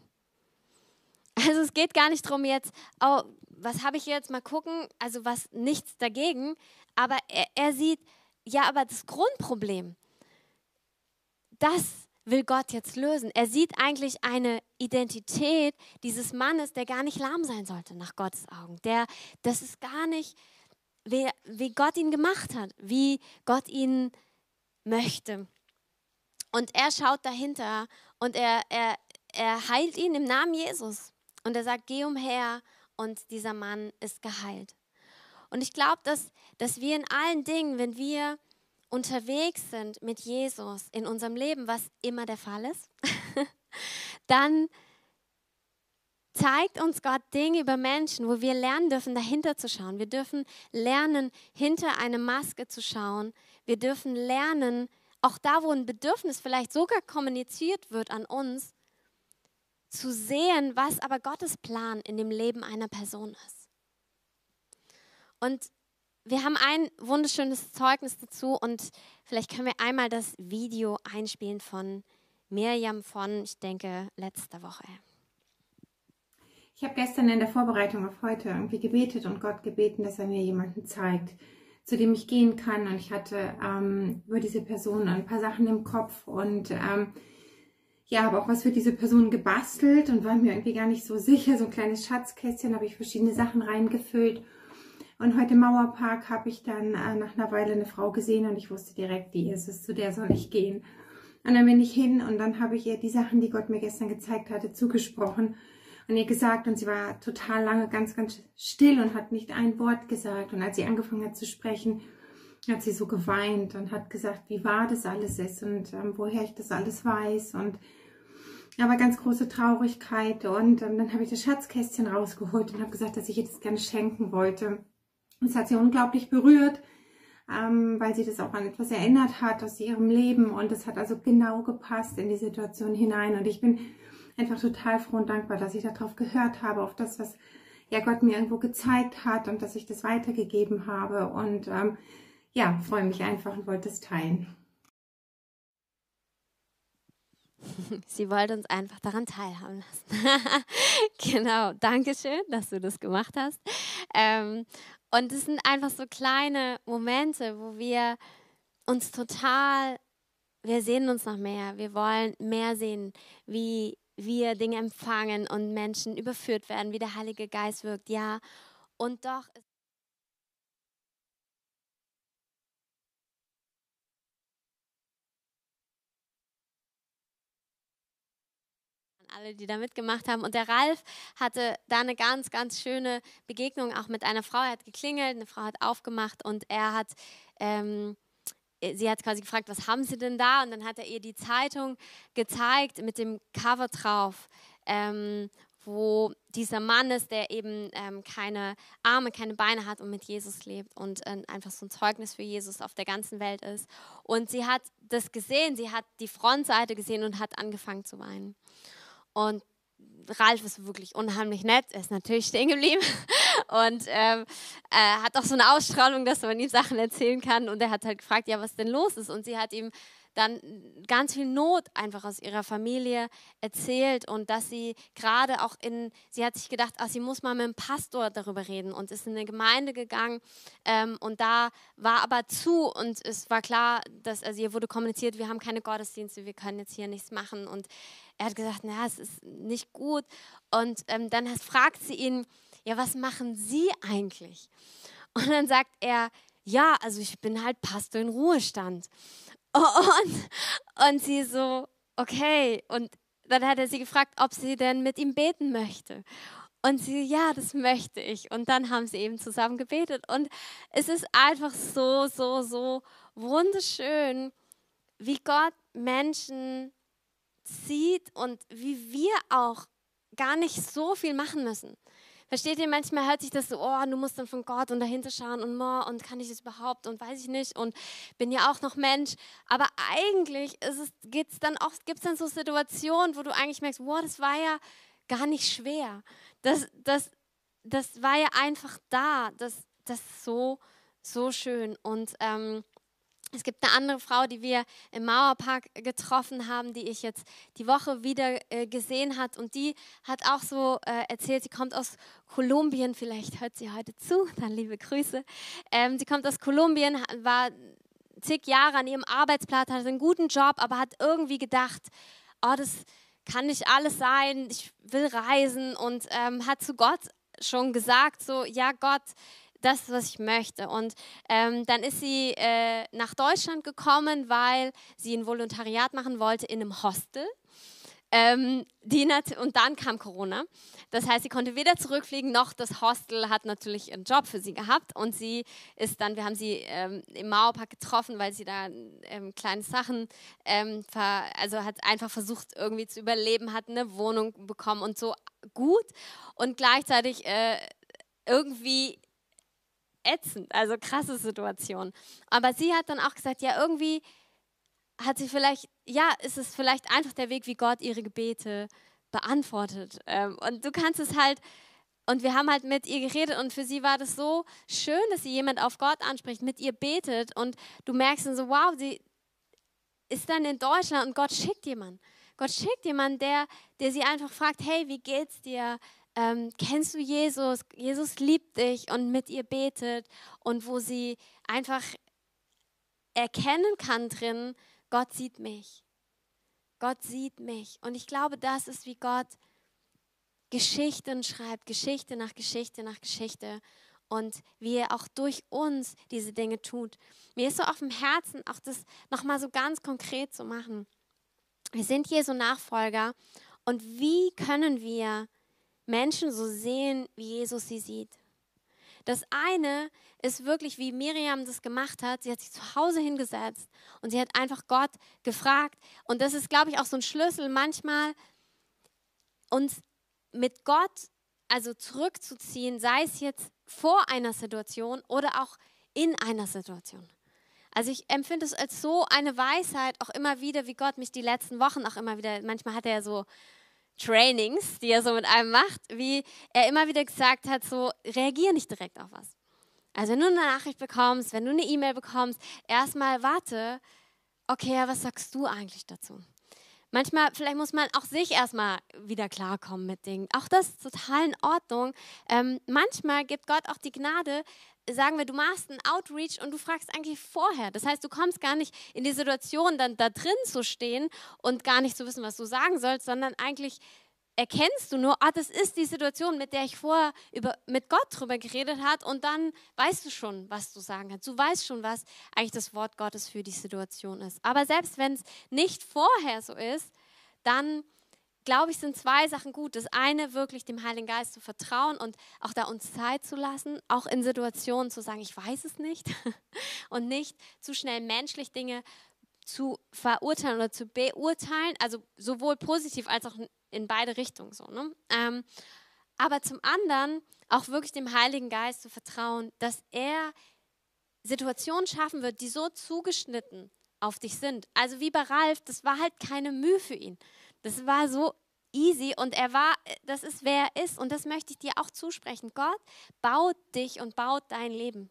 Also es geht gar nicht darum jetzt, oh, was habe ich jetzt mal gucken, also was nichts dagegen, aber er, er sieht, ja, aber das Grundproblem, das will Gott jetzt lösen. Er sieht eigentlich eine Identität dieses Mannes, der gar nicht lahm sein sollte nach Gottes Augen. Der, das ist gar nicht, wie, wie Gott ihn gemacht hat, wie Gott ihn möchte. Und er schaut dahinter und er, er, er heilt ihn im Namen Jesus. Und er sagt, geh umher und dieser Mann ist geheilt. Und ich glaube, dass, dass wir in allen Dingen, wenn wir unterwegs sind mit Jesus in unserem Leben, was immer der Fall ist, dann zeigt uns Gott Dinge über Menschen, wo wir lernen dürfen, dahinter zu schauen. Wir dürfen lernen, hinter eine Maske zu schauen. Wir dürfen lernen, auch da, wo ein Bedürfnis vielleicht sogar kommuniziert wird an uns, zu sehen, was aber Gottes Plan in dem Leben einer Person ist. Und wir haben ein wunderschönes Zeugnis dazu und vielleicht können wir einmal das Video einspielen von Mirjam von, ich denke, letzter Woche. Ich habe gestern in der Vorbereitung auf heute irgendwie gebetet und Gott gebeten, dass er mir jemanden zeigt, zu dem ich gehen kann. Und ich hatte ähm, über diese Person ein paar Sachen im Kopf und ähm, ja, habe auch was für diese Person gebastelt und war mir irgendwie gar nicht so sicher. So ein kleines Schatzkästchen habe ich verschiedene Sachen reingefüllt. Und heute im Mauerpark habe ich dann äh, nach einer Weile eine Frau gesehen und ich wusste direkt, die ist es, zu der soll ich gehen. Und dann bin ich hin und dann habe ich ihr die Sachen, die Gott mir gestern gezeigt hatte, zugesprochen und ihr gesagt und sie war total lange ganz, ganz still und hat nicht ein Wort gesagt. Und als sie angefangen hat zu sprechen, hat sie so geweint und hat gesagt, wie wahr das alles ist und ähm, woher ich das alles weiß und aber ganz große Traurigkeit und ähm, dann habe ich das Schatzkästchen rausgeholt und habe gesagt, dass ich ihr das gerne schenken wollte. Und es hat sie unglaublich berührt, ähm, weil sie das auch an etwas erinnert hat aus ihrem Leben und es hat also genau gepasst in die Situation hinein und ich bin einfach total froh und dankbar, dass ich darauf gehört habe, auf das, was ja Gott mir irgendwo gezeigt hat und dass ich das weitergegeben habe und ähm, ja, freue mich einfach und wollte es teilen. Sie wollte uns einfach daran teilhaben lassen. genau, danke schön, dass du das gemacht hast. Ähm, und es sind einfach so kleine Momente, wo wir uns total, wir sehen uns noch mehr, wir wollen mehr sehen, wie wir Dinge empfangen und Menschen überführt werden, wie der Heilige Geist wirkt. Ja, und doch alle, die da mitgemacht haben. Und der Ralf hatte da eine ganz, ganz schöne Begegnung auch mit einer Frau. Er hat geklingelt, eine Frau hat aufgemacht und er hat, ähm, sie hat quasi gefragt, was haben Sie denn da? Und dann hat er ihr die Zeitung gezeigt mit dem Cover drauf. Ähm, wo dieser Mann ist, der eben ähm, keine Arme, keine Beine hat und mit Jesus lebt und äh, einfach so ein Zeugnis für Jesus auf der ganzen Welt ist. Und sie hat das gesehen, sie hat die Frontseite gesehen und hat angefangen zu weinen. Und Ralf ist wirklich unheimlich nett. Er ist natürlich stehen geblieben und ähm, er hat auch so eine Ausstrahlung, dass man ihm Sachen erzählen kann. Und er hat halt gefragt, ja, was denn los ist. Und sie hat ihm dann ganz viel Not einfach aus ihrer Familie erzählt und dass sie gerade auch in, sie hat sich gedacht, ach, sie muss mal mit dem Pastor darüber reden und ist in eine Gemeinde gegangen ähm, und da war aber zu und es war klar, dass, also ihr wurde kommuniziert, wir haben keine Gottesdienste, wir können jetzt hier nichts machen und er hat gesagt, na, es ist nicht gut und ähm, dann fragt sie ihn, ja, was machen Sie eigentlich? Und dann sagt er, ja, also ich bin halt Pastor in Ruhestand. Und, und sie so, okay. Und dann hat er sie gefragt, ob sie denn mit ihm beten möchte. Und sie, ja, das möchte ich. Und dann haben sie eben zusammen gebetet. Und es ist einfach so, so, so wunderschön, wie Gott Menschen sieht und wie wir auch gar nicht so viel machen müssen. Versteht ihr, manchmal hört sich das so, oh, du musst dann von Gott und dahinter schauen und more und kann ich das überhaupt und weiß ich nicht und bin ja auch noch Mensch. Aber eigentlich gibt es dann auch, gibt's dann so Situationen, wo du eigentlich merkst, wow, das war ja gar nicht schwer. Das, das, das war ja einfach da. Das, das ist so, so schön. Und ähm, es gibt eine andere Frau, die wir im Mauerpark getroffen haben, die ich jetzt die Woche wieder äh, gesehen hat. Und die hat auch so äh, erzählt, sie kommt aus Kolumbien. Vielleicht hört sie heute zu, dann liebe Grüße. Ähm, sie kommt aus Kolumbien, war zig Jahre an ihrem Arbeitsplatz, hatte einen guten Job, aber hat irgendwie gedacht, oh, das kann nicht alles sein, ich will reisen. Und ähm, hat zu Gott schon gesagt, so, ja Gott, das, was ich möchte. Und ähm, dann ist sie äh, nach Deutschland gekommen, weil sie ein Volontariat machen wollte in einem Hostel. Ähm, und dann kam Corona. Das heißt, sie konnte weder zurückfliegen, noch das Hostel hat natürlich einen Job für sie gehabt. Und sie ist dann, wir haben sie ähm, im Mauerpark getroffen, weil sie da ähm, kleine Sachen, ähm, also hat einfach versucht, irgendwie zu überleben, hat eine Wohnung bekommen und so gut. Und gleichzeitig äh, irgendwie ätzend, also krasse Situation. Aber sie hat dann auch gesagt, ja, irgendwie hat sie vielleicht, ja, ist es vielleicht einfach der Weg, wie Gott ihre Gebete beantwortet. Ähm, und du kannst es halt, und wir haben halt mit ihr geredet und für sie war das so schön, dass sie jemand auf Gott anspricht, mit ihr betet und du merkst dann so, wow, sie ist dann in Deutschland und Gott schickt jemanden. Gott schickt jemanden, der, der sie einfach fragt, hey, wie geht's dir? Ähm, kennst du Jesus? Jesus liebt dich und mit ihr betet und wo sie einfach erkennen kann drin, Gott sieht mich. Gott sieht mich. Und ich glaube, das ist, wie Gott Geschichten schreibt, Geschichte nach Geschichte nach Geschichte und wie er auch durch uns diese Dinge tut. Mir ist so auf dem Herzen, auch das nochmal so ganz konkret zu machen. Wir sind so Nachfolger und wie können wir Menschen so sehen, wie Jesus sie sieht. Das eine ist wirklich, wie Miriam das gemacht hat. Sie hat sich zu Hause hingesetzt und sie hat einfach Gott gefragt. Und das ist, glaube ich, auch so ein Schlüssel, manchmal uns mit Gott also zurückzuziehen, sei es jetzt vor einer Situation oder auch in einer Situation. Also ich empfinde es als so eine Weisheit auch immer wieder, wie Gott mich die letzten Wochen auch immer wieder, manchmal hat er ja so Trainings, die er so mit einem macht, wie er immer wieder gesagt hat, so reagier nicht direkt auf was. Also wenn du eine Nachricht bekommst, wenn du eine E-Mail bekommst, erstmal warte, okay, was sagst du eigentlich dazu? Manchmal, vielleicht muss man auch sich erstmal wieder klarkommen mit Dingen. Auch das ist total in Ordnung. Ähm, manchmal gibt Gott auch die Gnade, sagen wir, du machst einen Outreach und du fragst eigentlich vorher. Das heißt, du kommst gar nicht in die Situation, dann da drin zu stehen und gar nicht zu wissen, was du sagen sollst, sondern eigentlich erkennst du nur, ah, das ist die Situation, mit der ich vorher über, mit Gott drüber geredet habe und dann weißt du schon, was du sagen kannst. Du weißt schon, was eigentlich das Wort Gottes für die Situation ist. Aber selbst wenn es nicht vorher so ist, dann glaube ich, sind zwei Sachen gut. Das eine, wirklich dem Heiligen Geist zu vertrauen und auch da uns Zeit zu lassen, auch in Situationen zu sagen, ich weiß es nicht und nicht zu schnell menschlich Dinge zu verurteilen oder zu beurteilen, also sowohl positiv als auch in beide Richtungen so. Ne? Ähm, aber zum anderen auch wirklich dem Heiligen Geist zu vertrauen, dass er Situationen schaffen wird, die so zugeschnitten auf dich sind. Also wie bei Ralf, das war halt keine Mühe für ihn. Das war so easy und er war, das ist wer er ist und das möchte ich dir auch zusprechen. Gott baut dich und baut dein Leben.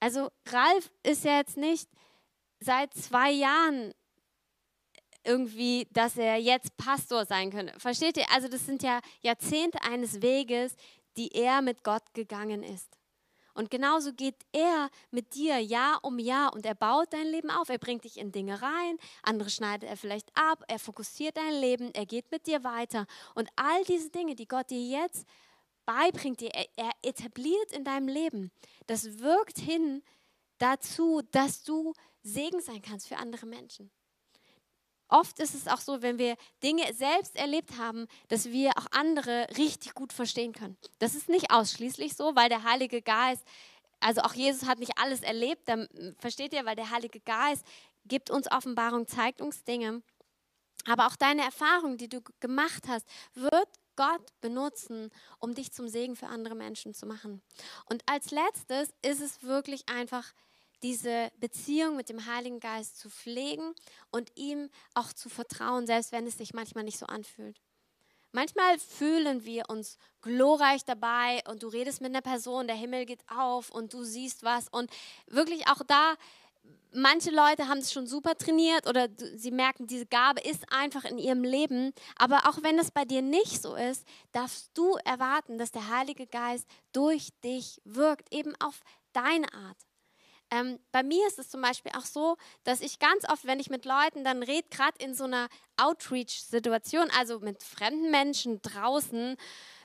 Also Ralf ist ja jetzt nicht seit zwei Jahren irgendwie, dass er jetzt Pastor sein könnte. Versteht ihr? Also das sind ja Jahrzehnte eines Weges, die er mit Gott gegangen ist. Und genauso geht er mit dir Jahr um Jahr und er baut dein Leben auf. Er bringt dich in Dinge rein, andere schneidet er vielleicht ab, er fokussiert dein Leben, er geht mit dir weiter. Und all diese Dinge, die Gott dir jetzt beibringt, dir, er, er etabliert in deinem Leben, das wirkt hin dazu, dass du Segen sein kannst für andere Menschen. Oft ist es auch so, wenn wir Dinge selbst erlebt haben, dass wir auch andere richtig gut verstehen können. Das ist nicht ausschließlich so, weil der Heilige Geist, also auch Jesus hat nicht alles erlebt, dann, versteht ihr, weil der Heilige Geist gibt uns Offenbarung, zeigt uns Dinge. Aber auch deine Erfahrung, die du gemacht hast, wird Gott benutzen, um dich zum Segen für andere Menschen zu machen. Und als letztes ist es wirklich einfach diese Beziehung mit dem Heiligen Geist zu pflegen und ihm auch zu vertrauen, selbst wenn es sich manchmal nicht so anfühlt. Manchmal fühlen wir uns glorreich dabei und du redest mit einer Person, der Himmel geht auf und du siehst was und wirklich auch da, manche Leute haben es schon super trainiert oder sie merken, diese Gabe ist einfach in ihrem Leben, aber auch wenn es bei dir nicht so ist, darfst du erwarten, dass der Heilige Geist durch dich wirkt, eben auf deine Art. Ähm, bei mir ist es zum Beispiel auch so, dass ich ganz oft, wenn ich mit Leuten dann rede, gerade in so einer Outreach-Situation, also mit fremden Menschen draußen,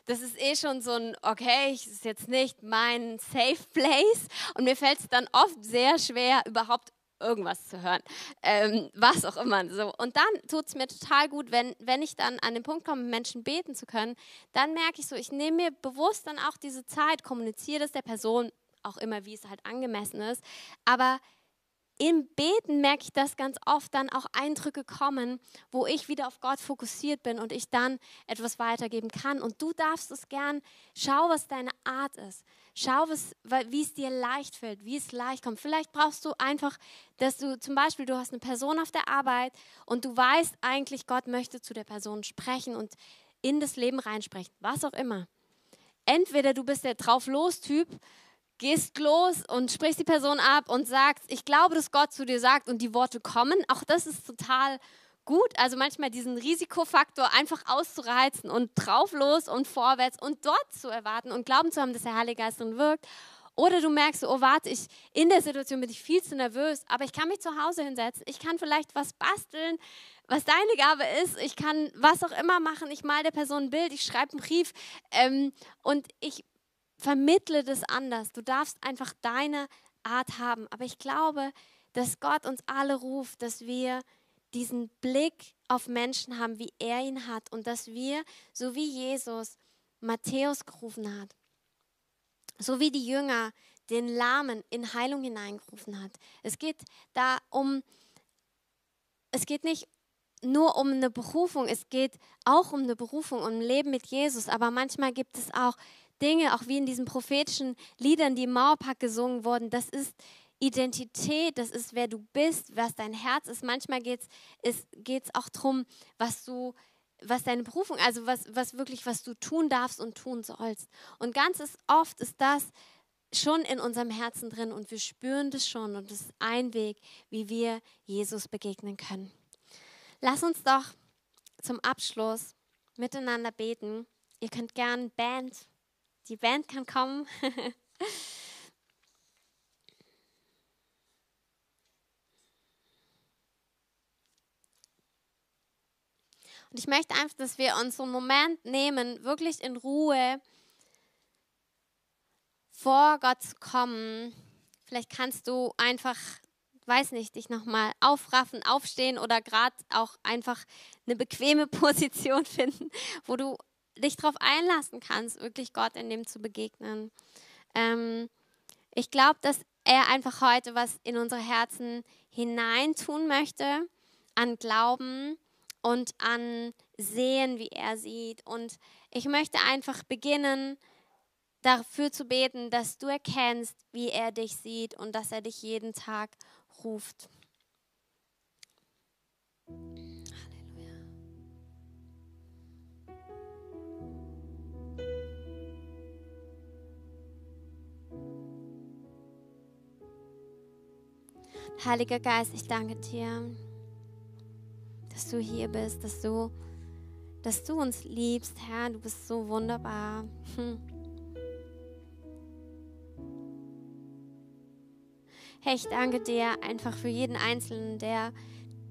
das ist eh schon so ein, okay, es ist jetzt nicht mein Safe Place und mir fällt es dann oft sehr schwer, überhaupt irgendwas zu hören, ähm, was auch immer. So. Und dann tut es mir total gut, wenn, wenn ich dann an den Punkt komme, Menschen beten zu können, dann merke ich so, ich nehme mir bewusst dann auch diese Zeit, kommuniziere das der Person, auch immer, wie es halt angemessen ist. Aber im Beten merke ich, dass ganz oft dann auch Eindrücke kommen, wo ich wieder auf Gott fokussiert bin und ich dann etwas weitergeben kann. Und du darfst es gern, schau, was deine Art ist. Schau, was, wie es dir leicht fällt, wie es leicht kommt. Vielleicht brauchst du einfach, dass du zum Beispiel, du hast eine Person auf der Arbeit und du weißt eigentlich, Gott möchte zu der Person sprechen und in das Leben reinsprechen, was auch immer. Entweder du bist der Drauf-Los-Typ gehst los und sprichst die Person ab und sagst, ich glaube, dass Gott zu dir sagt und die Worte kommen. Auch das ist total gut. Also manchmal diesen Risikofaktor einfach auszureizen und drauf los und vorwärts und dort zu erwarten und glauben zu haben, dass der Heilige Geist drin wirkt. Oder du merkst, oh warte, ich, in der Situation bin ich viel zu nervös, aber ich kann mich zu Hause hinsetzen. Ich kann vielleicht was basteln, was deine Gabe ist. Ich kann was auch immer machen. Ich male der Person ein Bild, ich schreibe einen Brief ähm, und ich vermittle das anders. Du darfst einfach deine Art haben. Aber ich glaube, dass Gott uns alle ruft, dass wir diesen Blick auf Menschen haben, wie er ihn hat und dass wir, so wie Jesus Matthäus gerufen hat, so wie die Jünger den Lahmen in Heilung hineingerufen hat. Es geht da um, es geht nicht nur um eine Berufung, es geht auch um eine Berufung, um ein Leben mit Jesus, aber manchmal gibt es auch Dinge, auch wie in diesen prophetischen Liedern, die im Mauerpark gesungen wurden, das ist Identität, das ist, wer du bist, was dein Herz ist. Manchmal geht es geht's auch darum, was du was deine Berufung, also was, was wirklich, was du tun darfst und tun sollst. Und ganz oft ist das schon in unserem Herzen drin und wir spüren das schon und das ist ein Weg, wie wir Jesus begegnen können. Lass uns doch zum Abschluss miteinander beten. Ihr könnt gern Band die Band kann kommen. Und ich möchte einfach, dass wir uns einen Moment nehmen, wirklich in Ruhe vor Gott zu kommen. Vielleicht kannst du einfach, weiß nicht, dich nochmal aufraffen, aufstehen oder gerade auch einfach eine bequeme Position finden, wo du dich darauf einlassen kannst, wirklich Gott in dem zu begegnen. Ähm, ich glaube, dass er einfach heute was in unsere Herzen hineintun möchte, an Glauben und an Sehen, wie er sieht. Und ich möchte einfach beginnen, dafür zu beten, dass du erkennst, wie er dich sieht und dass er dich jeden Tag ruft. Heiliger Geist, ich danke dir, dass du hier bist, dass du, dass du uns liebst, Herr. Du bist so wunderbar. Hm. Herr, ich danke dir einfach für jeden Einzelnen, der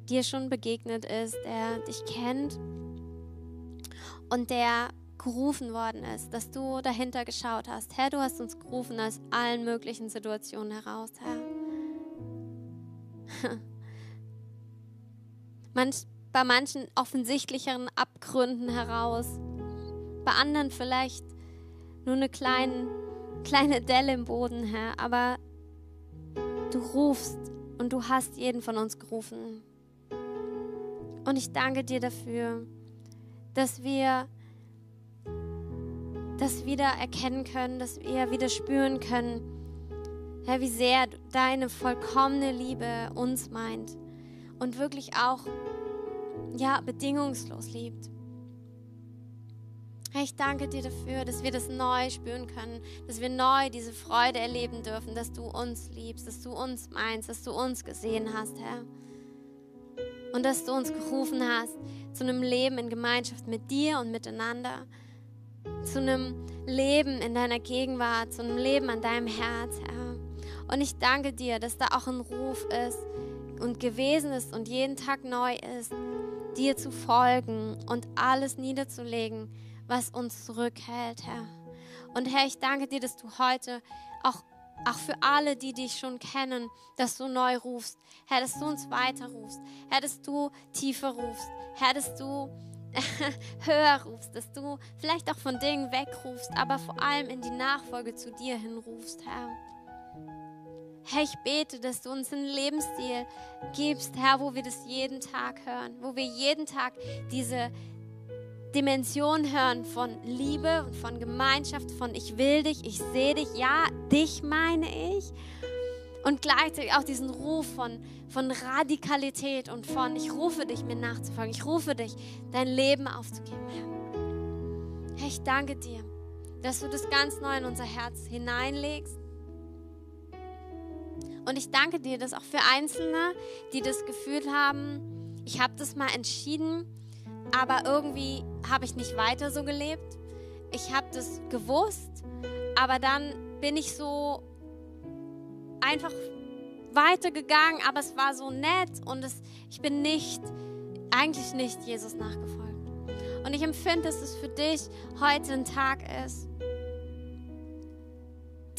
dir schon begegnet ist, der dich kennt und der gerufen worden ist, dass du dahinter geschaut hast. Herr, du hast uns gerufen aus allen möglichen Situationen heraus, Herr. Manch, bei manchen offensichtlicheren Abgründen heraus, bei anderen vielleicht nur eine kleine, kleine Delle im Boden, Herr. Aber du rufst und du hast jeden von uns gerufen. Und ich danke dir dafür, dass wir das wieder erkennen können, dass wir wieder spüren können, Herr, wie sehr deine vollkommene Liebe uns meint und wirklich auch ja, bedingungslos liebt. Herr, ich danke dir dafür, dass wir das neu spüren können, dass wir neu diese Freude erleben dürfen, dass du uns liebst, dass du uns meinst, dass du uns gesehen hast, Herr. Und dass du uns gerufen hast zu einem Leben in Gemeinschaft mit dir und miteinander, zu einem Leben in deiner Gegenwart, zu einem Leben an deinem Herz, Herr. Und ich danke dir, dass da auch ein Ruf ist und gewesen ist und jeden Tag neu ist, dir zu folgen und alles niederzulegen, was uns zurückhält, Herr. Und Herr, ich danke dir, dass du heute auch, auch für alle, die dich schon kennen, dass du neu rufst. Herr, dass du uns weiter rufst. Herr, dass du tiefer rufst. Herr, dass du höher rufst, dass du vielleicht auch von Dingen wegrufst, aber vor allem in die Nachfolge zu dir hinrufst, Herr. Herr, ich bete, dass du uns einen Lebensstil gibst, Herr, wo wir das jeden Tag hören, wo wir jeden Tag diese Dimension hören von Liebe und von Gemeinschaft, von ich will dich, ich sehe dich, ja, dich meine ich. Und gleichzeitig auch diesen Ruf von, von Radikalität und von ich rufe dich, mir nachzufolgen. Ich rufe dich, dein Leben aufzugeben, Herr. Herr, ich danke dir, dass du das ganz neu in unser Herz hineinlegst und ich danke dir, dass auch für Einzelne, die das Gefühl haben, ich habe das mal entschieden, aber irgendwie habe ich nicht weiter so gelebt. Ich habe das gewusst, aber dann bin ich so einfach weitergegangen, aber es war so nett und es, ich bin nicht, eigentlich nicht Jesus nachgefolgt. Und ich empfinde, dass es für dich heute ein Tag ist,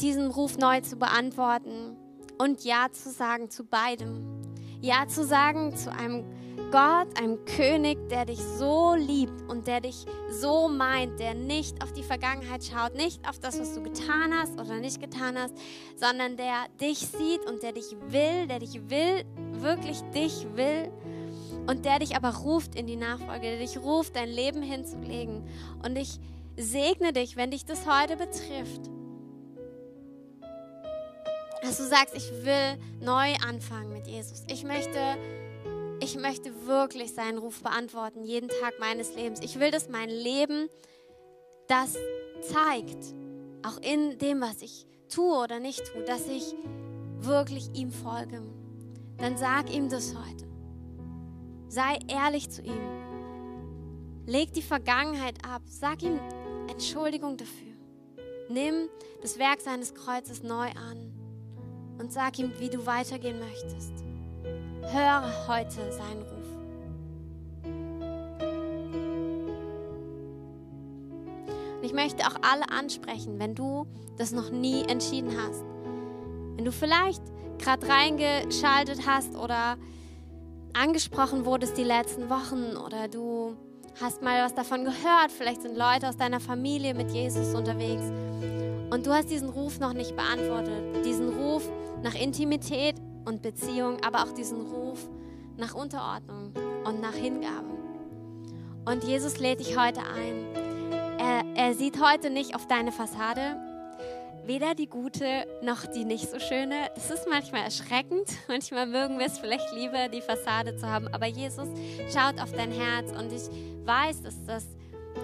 diesen Ruf neu zu beantworten und Ja zu sagen zu beidem. Ja zu sagen zu einem Gott, einem König, der dich so liebt und der dich so meint, der nicht auf die Vergangenheit schaut, nicht auf das, was du getan hast oder nicht getan hast, sondern der dich sieht und der dich will, der dich will, wirklich dich will und der dich aber ruft in die Nachfolge, der dich ruft, dein Leben hinzulegen. Und ich segne dich, wenn dich das heute betrifft dass du sagst, ich will neu anfangen mit Jesus. Ich möchte, ich möchte wirklich seinen Ruf beantworten, jeden Tag meines Lebens. Ich will, dass mein Leben das zeigt, auch in dem, was ich tue oder nicht tue, dass ich wirklich ihm folge. Dann sag ihm das heute. Sei ehrlich zu ihm. Leg die Vergangenheit ab. Sag ihm Entschuldigung dafür. Nimm das Werk seines Kreuzes neu an und sag ihm, wie du weitergehen möchtest. Höre heute seinen Ruf. Und ich möchte auch alle ansprechen, wenn du das noch nie entschieden hast. Wenn du vielleicht gerade reingeschaltet hast oder angesprochen wurdest die letzten Wochen oder du hast mal was davon gehört, vielleicht sind Leute aus deiner Familie mit Jesus unterwegs und du hast diesen Ruf noch nicht beantwortet, diesen Ruf nach Intimität und Beziehung, aber auch diesen Ruf nach Unterordnung und nach Hingabe. Und Jesus lädt dich heute ein. Er, er sieht heute nicht auf deine Fassade, weder die gute noch die nicht so schöne. Es ist manchmal erschreckend. Manchmal mögen wir es vielleicht lieber, die Fassade zu haben. Aber Jesus schaut auf dein Herz und ich weiß, dass das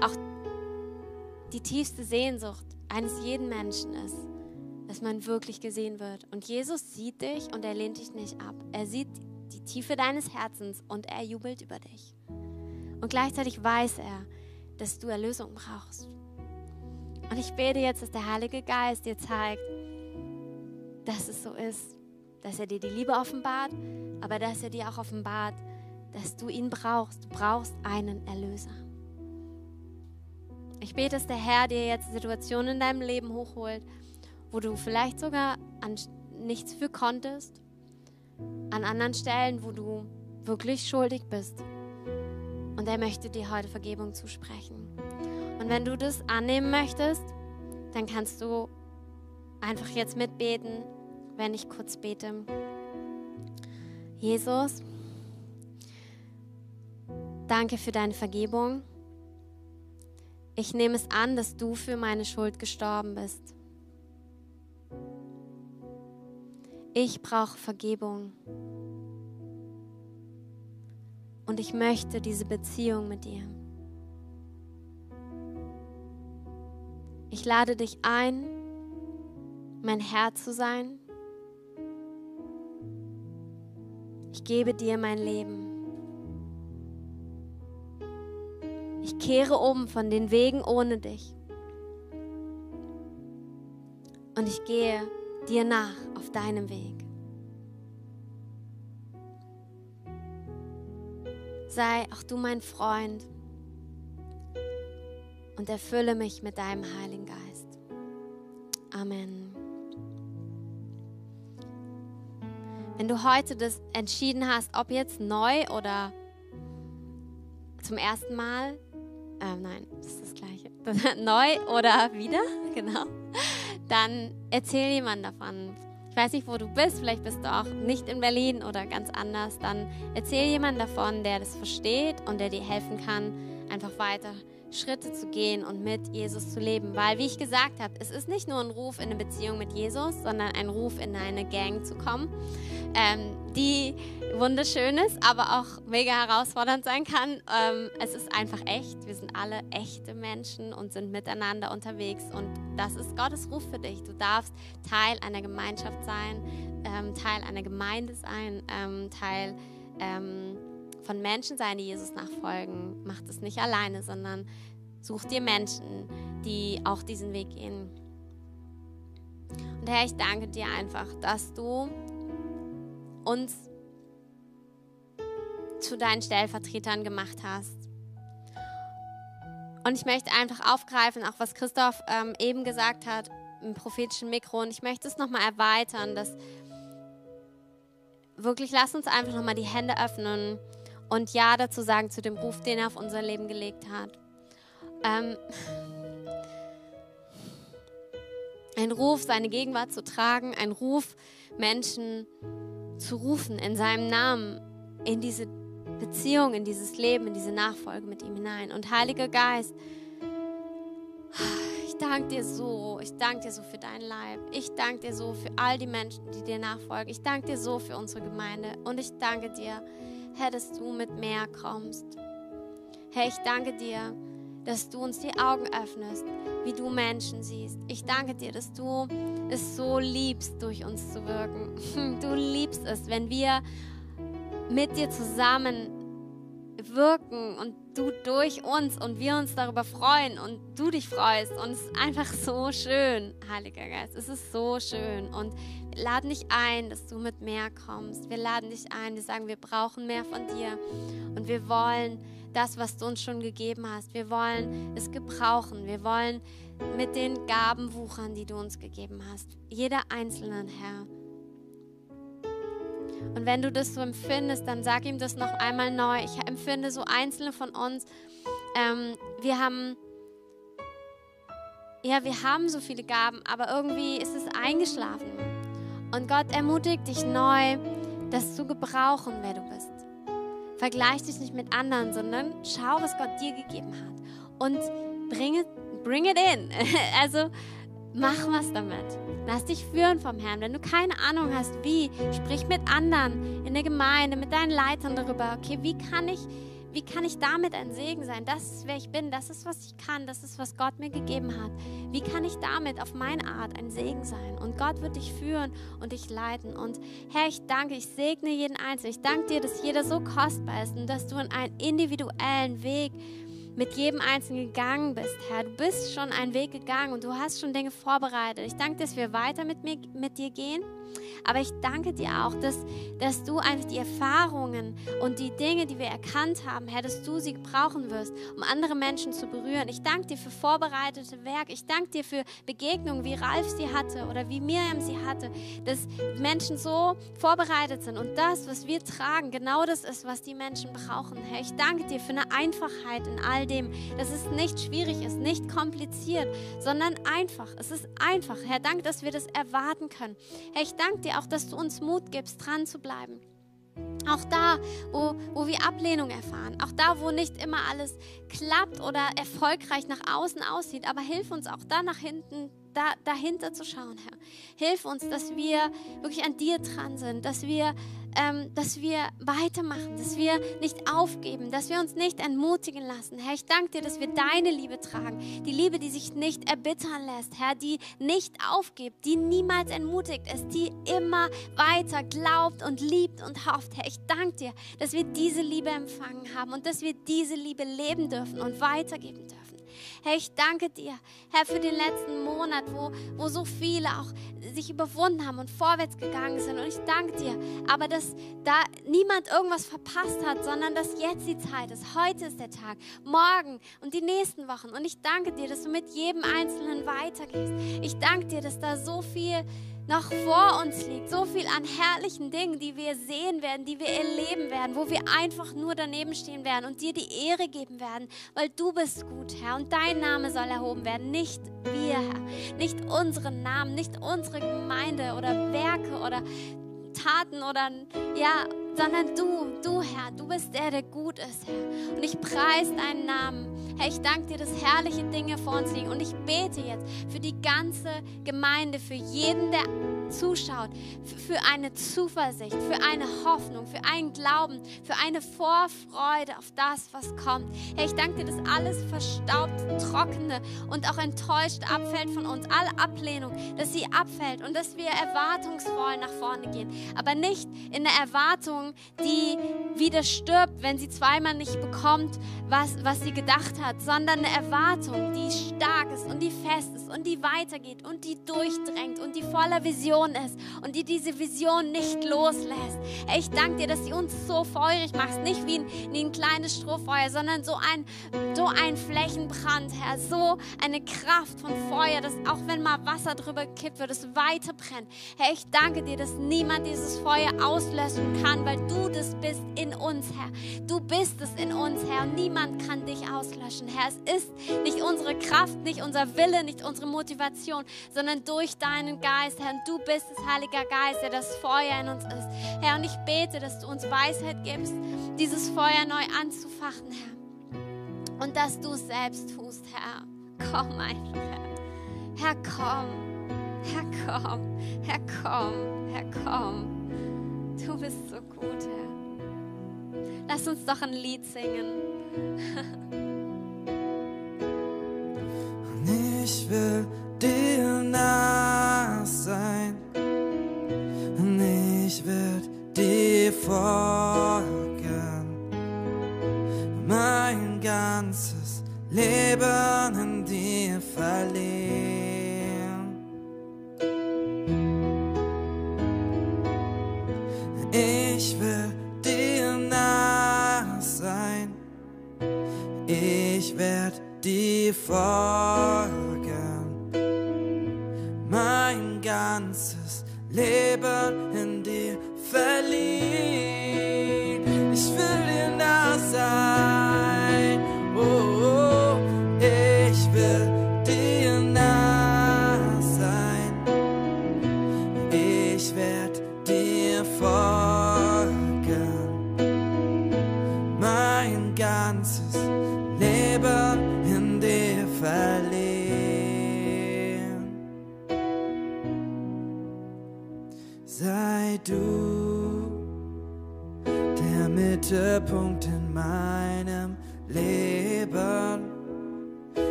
auch die tiefste Sehnsucht eines jeden Menschen ist dass man wirklich gesehen wird. Und Jesus sieht dich und er lehnt dich nicht ab. Er sieht die Tiefe deines Herzens und er jubelt über dich. Und gleichzeitig weiß er, dass du Erlösung brauchst. Und ich bete jetzt, dass der Heilige Geist dir zeigt, dass es so ist, dass er dir die Liebe offenbart, aber dass er dir auch offenbart, dass du ihn brauchst. Du brauchst einen Erlöser. Ich bete, dass der Herr dir jetzt Situationen in deinem Leben hochholt, wo du vielleicht sogar an nichts für konntest, an anderen Stellen, wo du wirklich schuldig bist. Und er möchte dir heute Vergebung zusprechen. Und wenn du das annehmen möchtest, dann kannst du einfach jetzt mitbeten, wenn ich kurz bete. Jesus, danke für deine Vergebung. Ich nehme es an, dass du für meine Schuld gestorben bist. Ich brauche Vergebung. Und ich möchte diese Beziehung mit dir. Ich lade dich ein, mein Herr zu sein. Ich gebe dir mein Leben. Ich kehre um von den Wegen ohne dich. Und ich gehe dir nach auf deinem Weg. Sei auch du mein Freund und erfülle mich mit deinem Heiligen Geist. Amen. Wenn du heute das entschieden hast, ob jetzt neu oder zum ersten Mal, äh, nein, das ist das gleiche, neu oder wieder, genau, dann erzähl jemand davon. Ich weiß nicht, wo du bist, vielleicht bist du auch nicht in Berlin oder ganz anders, dann erzähl jemand davon, der das versteht und der dir helfen kann, einfach weiter Schritte zu gehen und mit Jesus zu leben. Weil, wie ich gesagt habe, es ist nicht nur ein Ruf in eine Beziehung mit Jesus, sondern ein Ruf in eine Gang zu kommen, ähm, die wunderschön ist, aber auch mega herausfordernd sein kann. Ähm, es ist einfach echt. Wir sind alle echte Menschen und sind miteinander unterwegs. Und das ist Gottes Ruf für dich. Du darfst Teil einer Gemeinschaft sein, ähm, Teil einer Gemeinde sein, ähm, Teil ähm, von Menschen sein, die Jesus nachfolgen. Mach das nicht alleine, sondern such dir Menschen, die auch diesen Weg gehen. Und Herr, ich danke dir einfach, dass du uns zu deinen Stellvertretern gemacht hast. Und ich möchte einfach aufgreifen, auch was Christoph ähm, eben gesagt hat im prophetischen Mikro. Und ich möchte es nochmal erweitern, dass wirklich, lass uns einfach nochmal die Hände öffnen und Ja dazu sagen zu dem Ruf, den er auf unser Leben gelegt hat. Ähm, ein Ruf, seine Gegenwart zu tragen, ein Ruf, Menschen zu rufen in seinem Namen, in diese Beziehung, in dieses Leben, in diese Nachfolge mit ihm hinein. Und Heiliger Geist, ich danke dir so, ich danke dir so für dein Leib. Ich danke dir so für all die Menschen, die dir nachfolgen. Ich danke dir so für unsere Gemeinde. Und ich danke dir, Herr, dass du mit mehr kommst. Herr, ich danke dir, dass du uns die Augen öffnest, wie du Menschen siehst. Ich danke dir, dass du es so liebst, durch uns zu wirken. Du liebst es, wenn wir mit dir zusammen wirken und du durch uns und wir uns darüber freuen und du dich freust. Und es ist einfach so schön, Heiliger Geist. Es ist so schön. Und wir laden dich ein, dass du mit mehr kommst. Wir laden dich ein, wir sagen, wir brauchen mehr von dir. Und wir wollen das, was du uns schon gegeben hast. Wir wollen es gebrauchen. Wir wollen mit den Gaben wuchern, die du uns gegeben hast. Jeder einzelnen, Herr. Und wenn du das so empfindest, dann sag ihm das noch einmal neu. Ich empfinde so einzelne von uns. Ähm, wir haben, ja, wir haben so viele Gaben, aber irgendwie ist es eingeschlafen. Und Gott ermutigt dich neu, das zu gebrauchen, wer du bist. Vergleich dich nicht mit anderen, sondern schau, was Gott dir gegeben hat. Und bring it, bring it in. also mach was damit. Lass dich führen vom Herrn. Wenn du keine Ahnung hast, wie, sprich mit anderen in der Gemeinde, mit deinen Leitern darüber. Okay, wie kann ich, wie kann ich damit ein Segen sein? Das ist, wer ich bin. Das ist, was ich kann. Das ist, was Gott mir gegeben hat. Wie kann ich damit auf meine Art ein Segen sein? Und Gott wird dich führen und dich leiten. Und Herr, ich danke, ich segne jeden Einzelnen. Ich danke dir, dass jeder so kostbar ist und dass du in einen individuellen Weg mit jedem Einzelnen gegangen bist, Herr. Du bist schon einen Weg gegangen und du hast schon Dinge vorbereitet. Ich danke, dass wir weiter mit, mir, mit dir gehen Aber ich danke dir auch, dass, dass du einfach die Erfahrungen und die Dinge, die wir erkannt haben, Herr, dass du sie brauchen wirst, um andere Menschen zu berühren. Ich danke dir für vorbereitete Werke. Ich danke dir für Begegnungen, wie Ralf sie hatte oder wie Miriam sie hatte, dass Menschen so vorbereitet sind und das, was wir tragen, genau das ist, was die Menschen brauchen. Herr, ich danke dir für eine Einfachheit in all dem, dass es nicht schwierig ist, nicht kompliziert, sondern einfach. Es ist einfach. Herr, danke, dass wir das erwarten können. Herr, ich danke dir auch, dass du uns Mut gibst, dran zu bleiben. Auch da, wo, wo wir Ablehnung erfahren, auch da, wo nicht immer alles klappt oder erfolgreich nach außen aussieht, aber hilf uns auch da nach hinten da, dahinter zu schauen, Herr. Hilf uns, dass wir wirklich an dir dran sind, dass wir, ähm, dass wir weitermachen, dass wir nicht aufgeben, dass wir uns nicht entmutigen lassen. Herr, ich danke dir, dass wir deine Liebe tragen, die Liebe, die sich nicht erbittern lässt, Herr, die nicht aufgibt, die niemals entmutigt ist, die immer weiter glaubt und liebt und hofft. Herr, ich danke dir, dass wir diese Liebe empfangen haben und dass wir diese Liebe leben dürfen und weitergeben dürfen. Herr, ich danke dir, Herr, für den letzten Monat, wo, wo so viele auch sich überwunden haben und vorwärts gegangen sind. Und ich danke dir, aber dass da niemand irgendwas verpasst hat, sondern dass jetzt die Zeit ist. Heute ist der Tag, morgen und die nächsten Wochen. Und ich danke dir, dass du mit jedem Einzelnen weitergehst. Ich danke dir, dass da so viel noch vor uns liegt. So viel an herrlichen Dingen, die wir sehen werden, die wir erleben werden, wo wir einfach nur daneben stehen werden und dir die Ehre geben werden, weil du bist gut, Herr, und dein Name soll erhoben werden, nicht wir, Herr, nicht unsere Namen, nicht unsere Gemeinde oder Werke oder Taten oder ja, sondern du, du Herr, du bist der, der gut ist, Herr. Und ich preise deinen Namen. Herr, ich danke dir, dass herrliche Dinge vor uns liegen. Und ich bete jetzt für die ganze Gemeinde, für jeden, der zuschaut, für eine Zuversicht, für eine Hoffnung, für einen Glauben, für eine Vorfreude auf das, was kommt. Herr, ich danke dir, dass alles verstaubt, trockene und auch enttäuscht abfällt von uns. Alle Ablehnung, dass sie abfällt und dass wir erwartungsvoll nach vorne gehen. Aber nicht in der Erwartung, die wieder stirbt, wenn sie zweimal nicht bekommt, was, was sie gedacht hat, sondern eine Erwartung, die stark ist und die fest ist und die weitergeht und die durchdrängt und die voller Vision ist und die diese Vision nicht loslässt. Hey, ich danke dir, dass du uns so feurig machst, nicht wie ein, wie ein kleines Strohfeuer, sondern so ein, so ein Flächenbrand, Herr, so eine Kraft von Feuer, dass auch wenn mal Wasser drüber kippt, wird es weiter brennen. Herr, ich danke dir, dass niemand dieses Feuer auslöschen kann, weil du das bist in uns, Herr. Du bist es in uns, Herr, und niemand kann dich auslöschen, Herr. Es ist nicht unsere Kraft, nicht unser Wille, nicht unsere Motivation, sondern durch deinen Geist, Herr. Und du bist es, Heiliger Geist, der das Feuer in uns ist. Herr, und ich bete, dass du uns Weisheit gibst, dieses Feuer neu anzufachen, Herr. Und dass du es selbst tust, Herr. Komm einfach, Herr. Herr, komm. Herr, komm. Herr, komm. Herr, komm. Du bist so gut, Herr. Lass uns doch ein Lied singen. ich will dir nah sein und ich werde dir folgen. Mein ganzes Leben in dir verlieren. Ich will dir nah sein. Ich werde dir folgen mein ganzes Leben in dir verliehen. Ich will dir nah sein.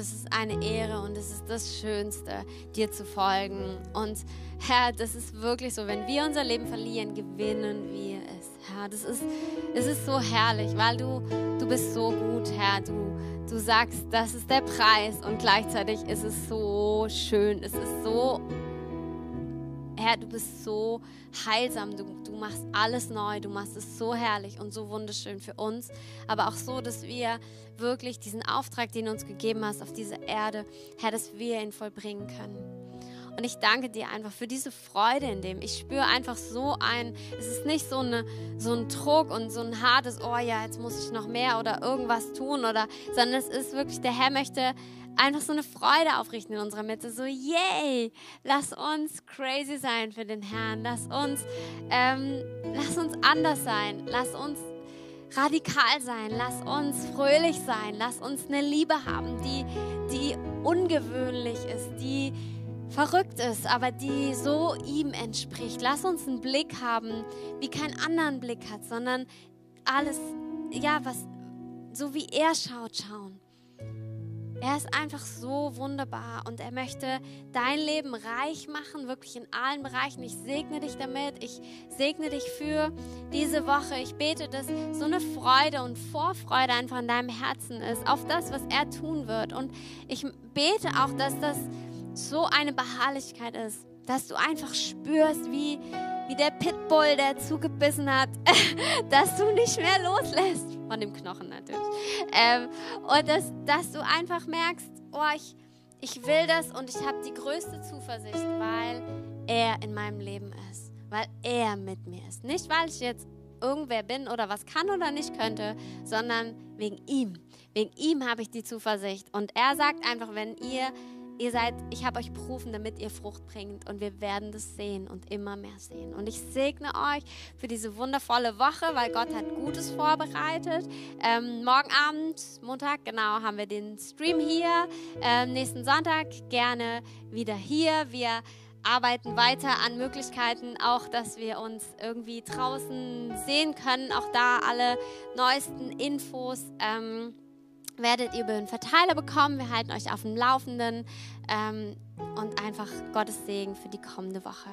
Es ist eine Ehre und es ist das Schönste, dir zu folgen. Und Herr, das ist wirklich so, wenn wir unser Leben verlieren, gewinnen wir es. Herr, das ist, es ist so herrlich, weil du, du bist so gut, Herr. Du, du sagst, das ist der Preis und gleichzeitig ist es so schön, es ist so Herr, du bist so heilsam, du, du machst alles neu, du machst es so herrlich und so wunderschön für uns, aber auch so, dass wir wirklich diesen Auftrag, den du uns gegeben hast auf dieser Erde, Herr, dass wir ihn vollbringen können. Und ich danke dir einfach für diese Freude in dem. Ich spüre einfach so ein, es ist nicht so, eine, so ein Druck und so ein hartes, oh ja, jetzt muss ich noch mehr oder irgendwas tun oder, sondern es ist wirklich, der Herr möchte einfach so eine Freude aufrichten in unserer Mitte. So, yay, lass uns crazy sein für den Herrn. Lass uns, ähm, lass uns anders sein. Lass uns radikal sein. Lass uns fröhlich sein. Lass uns eine Liebe haben, die, die ungewöhnlich ist, die verrückt ist, aber die so ihm entspricht. Lass uns einen Blick haben, wie kein anderen Blick hat, sondern alles, ja, was, so wie er schaut, schauen. Er ist einfach so wunderbar und er möchte dein Leben reich machen, wirklich in allen Bereichen. Ich segne dich damit. Ich segne dich für diese Woche. Ich bete, dass so eine Freude und Vorfreude einfach in deinem Herzen ist auf das, was er tun wird. Und ich bete auch, dass das so eine Beharrlichkeit ist, dass du einfach spürst, wie, wie der Pitbull, der zugebissen hat, dass du nicht mehr loslässt. Von dem Knochen natürlich. Ähm, und dass, dass du einfach merkst, oh, ich, ich will das und ich habe die größte Zuversicht, weil er in meinem Leben ist. Weil er mit mir ist. Nicht, weil ich jetzt irgendwer bin oder was kann oder nicht könnte, sondern wegen ihm. Wegen ihm habe ich die Zuversicht. Und er sagt einfach, wenn ihr Ihr seid, ich habe euch berufen, damit ihr Frucht bringt und wir werden das sehen und immer mehr sehen. Und ich segne euch für diese wundervolle Woche, weil Gott hat Gutes vorbereitet. Ähm, morgen Abend, Montag, genau, haben wir den Stream hier. Ähm, nächsten Sonntag gerne wieder hier. Wir arbeiten weiter an Möglichkeiten, auch dass wir uns irgendwie draußen sehen können. Auch da alle neuesten Infos. Ähm, werdet ihr über den Verteiler bekommen. Wir halten euch auf dem Laufenden ähm, und einfach Gottes Segen für die kommende Woche.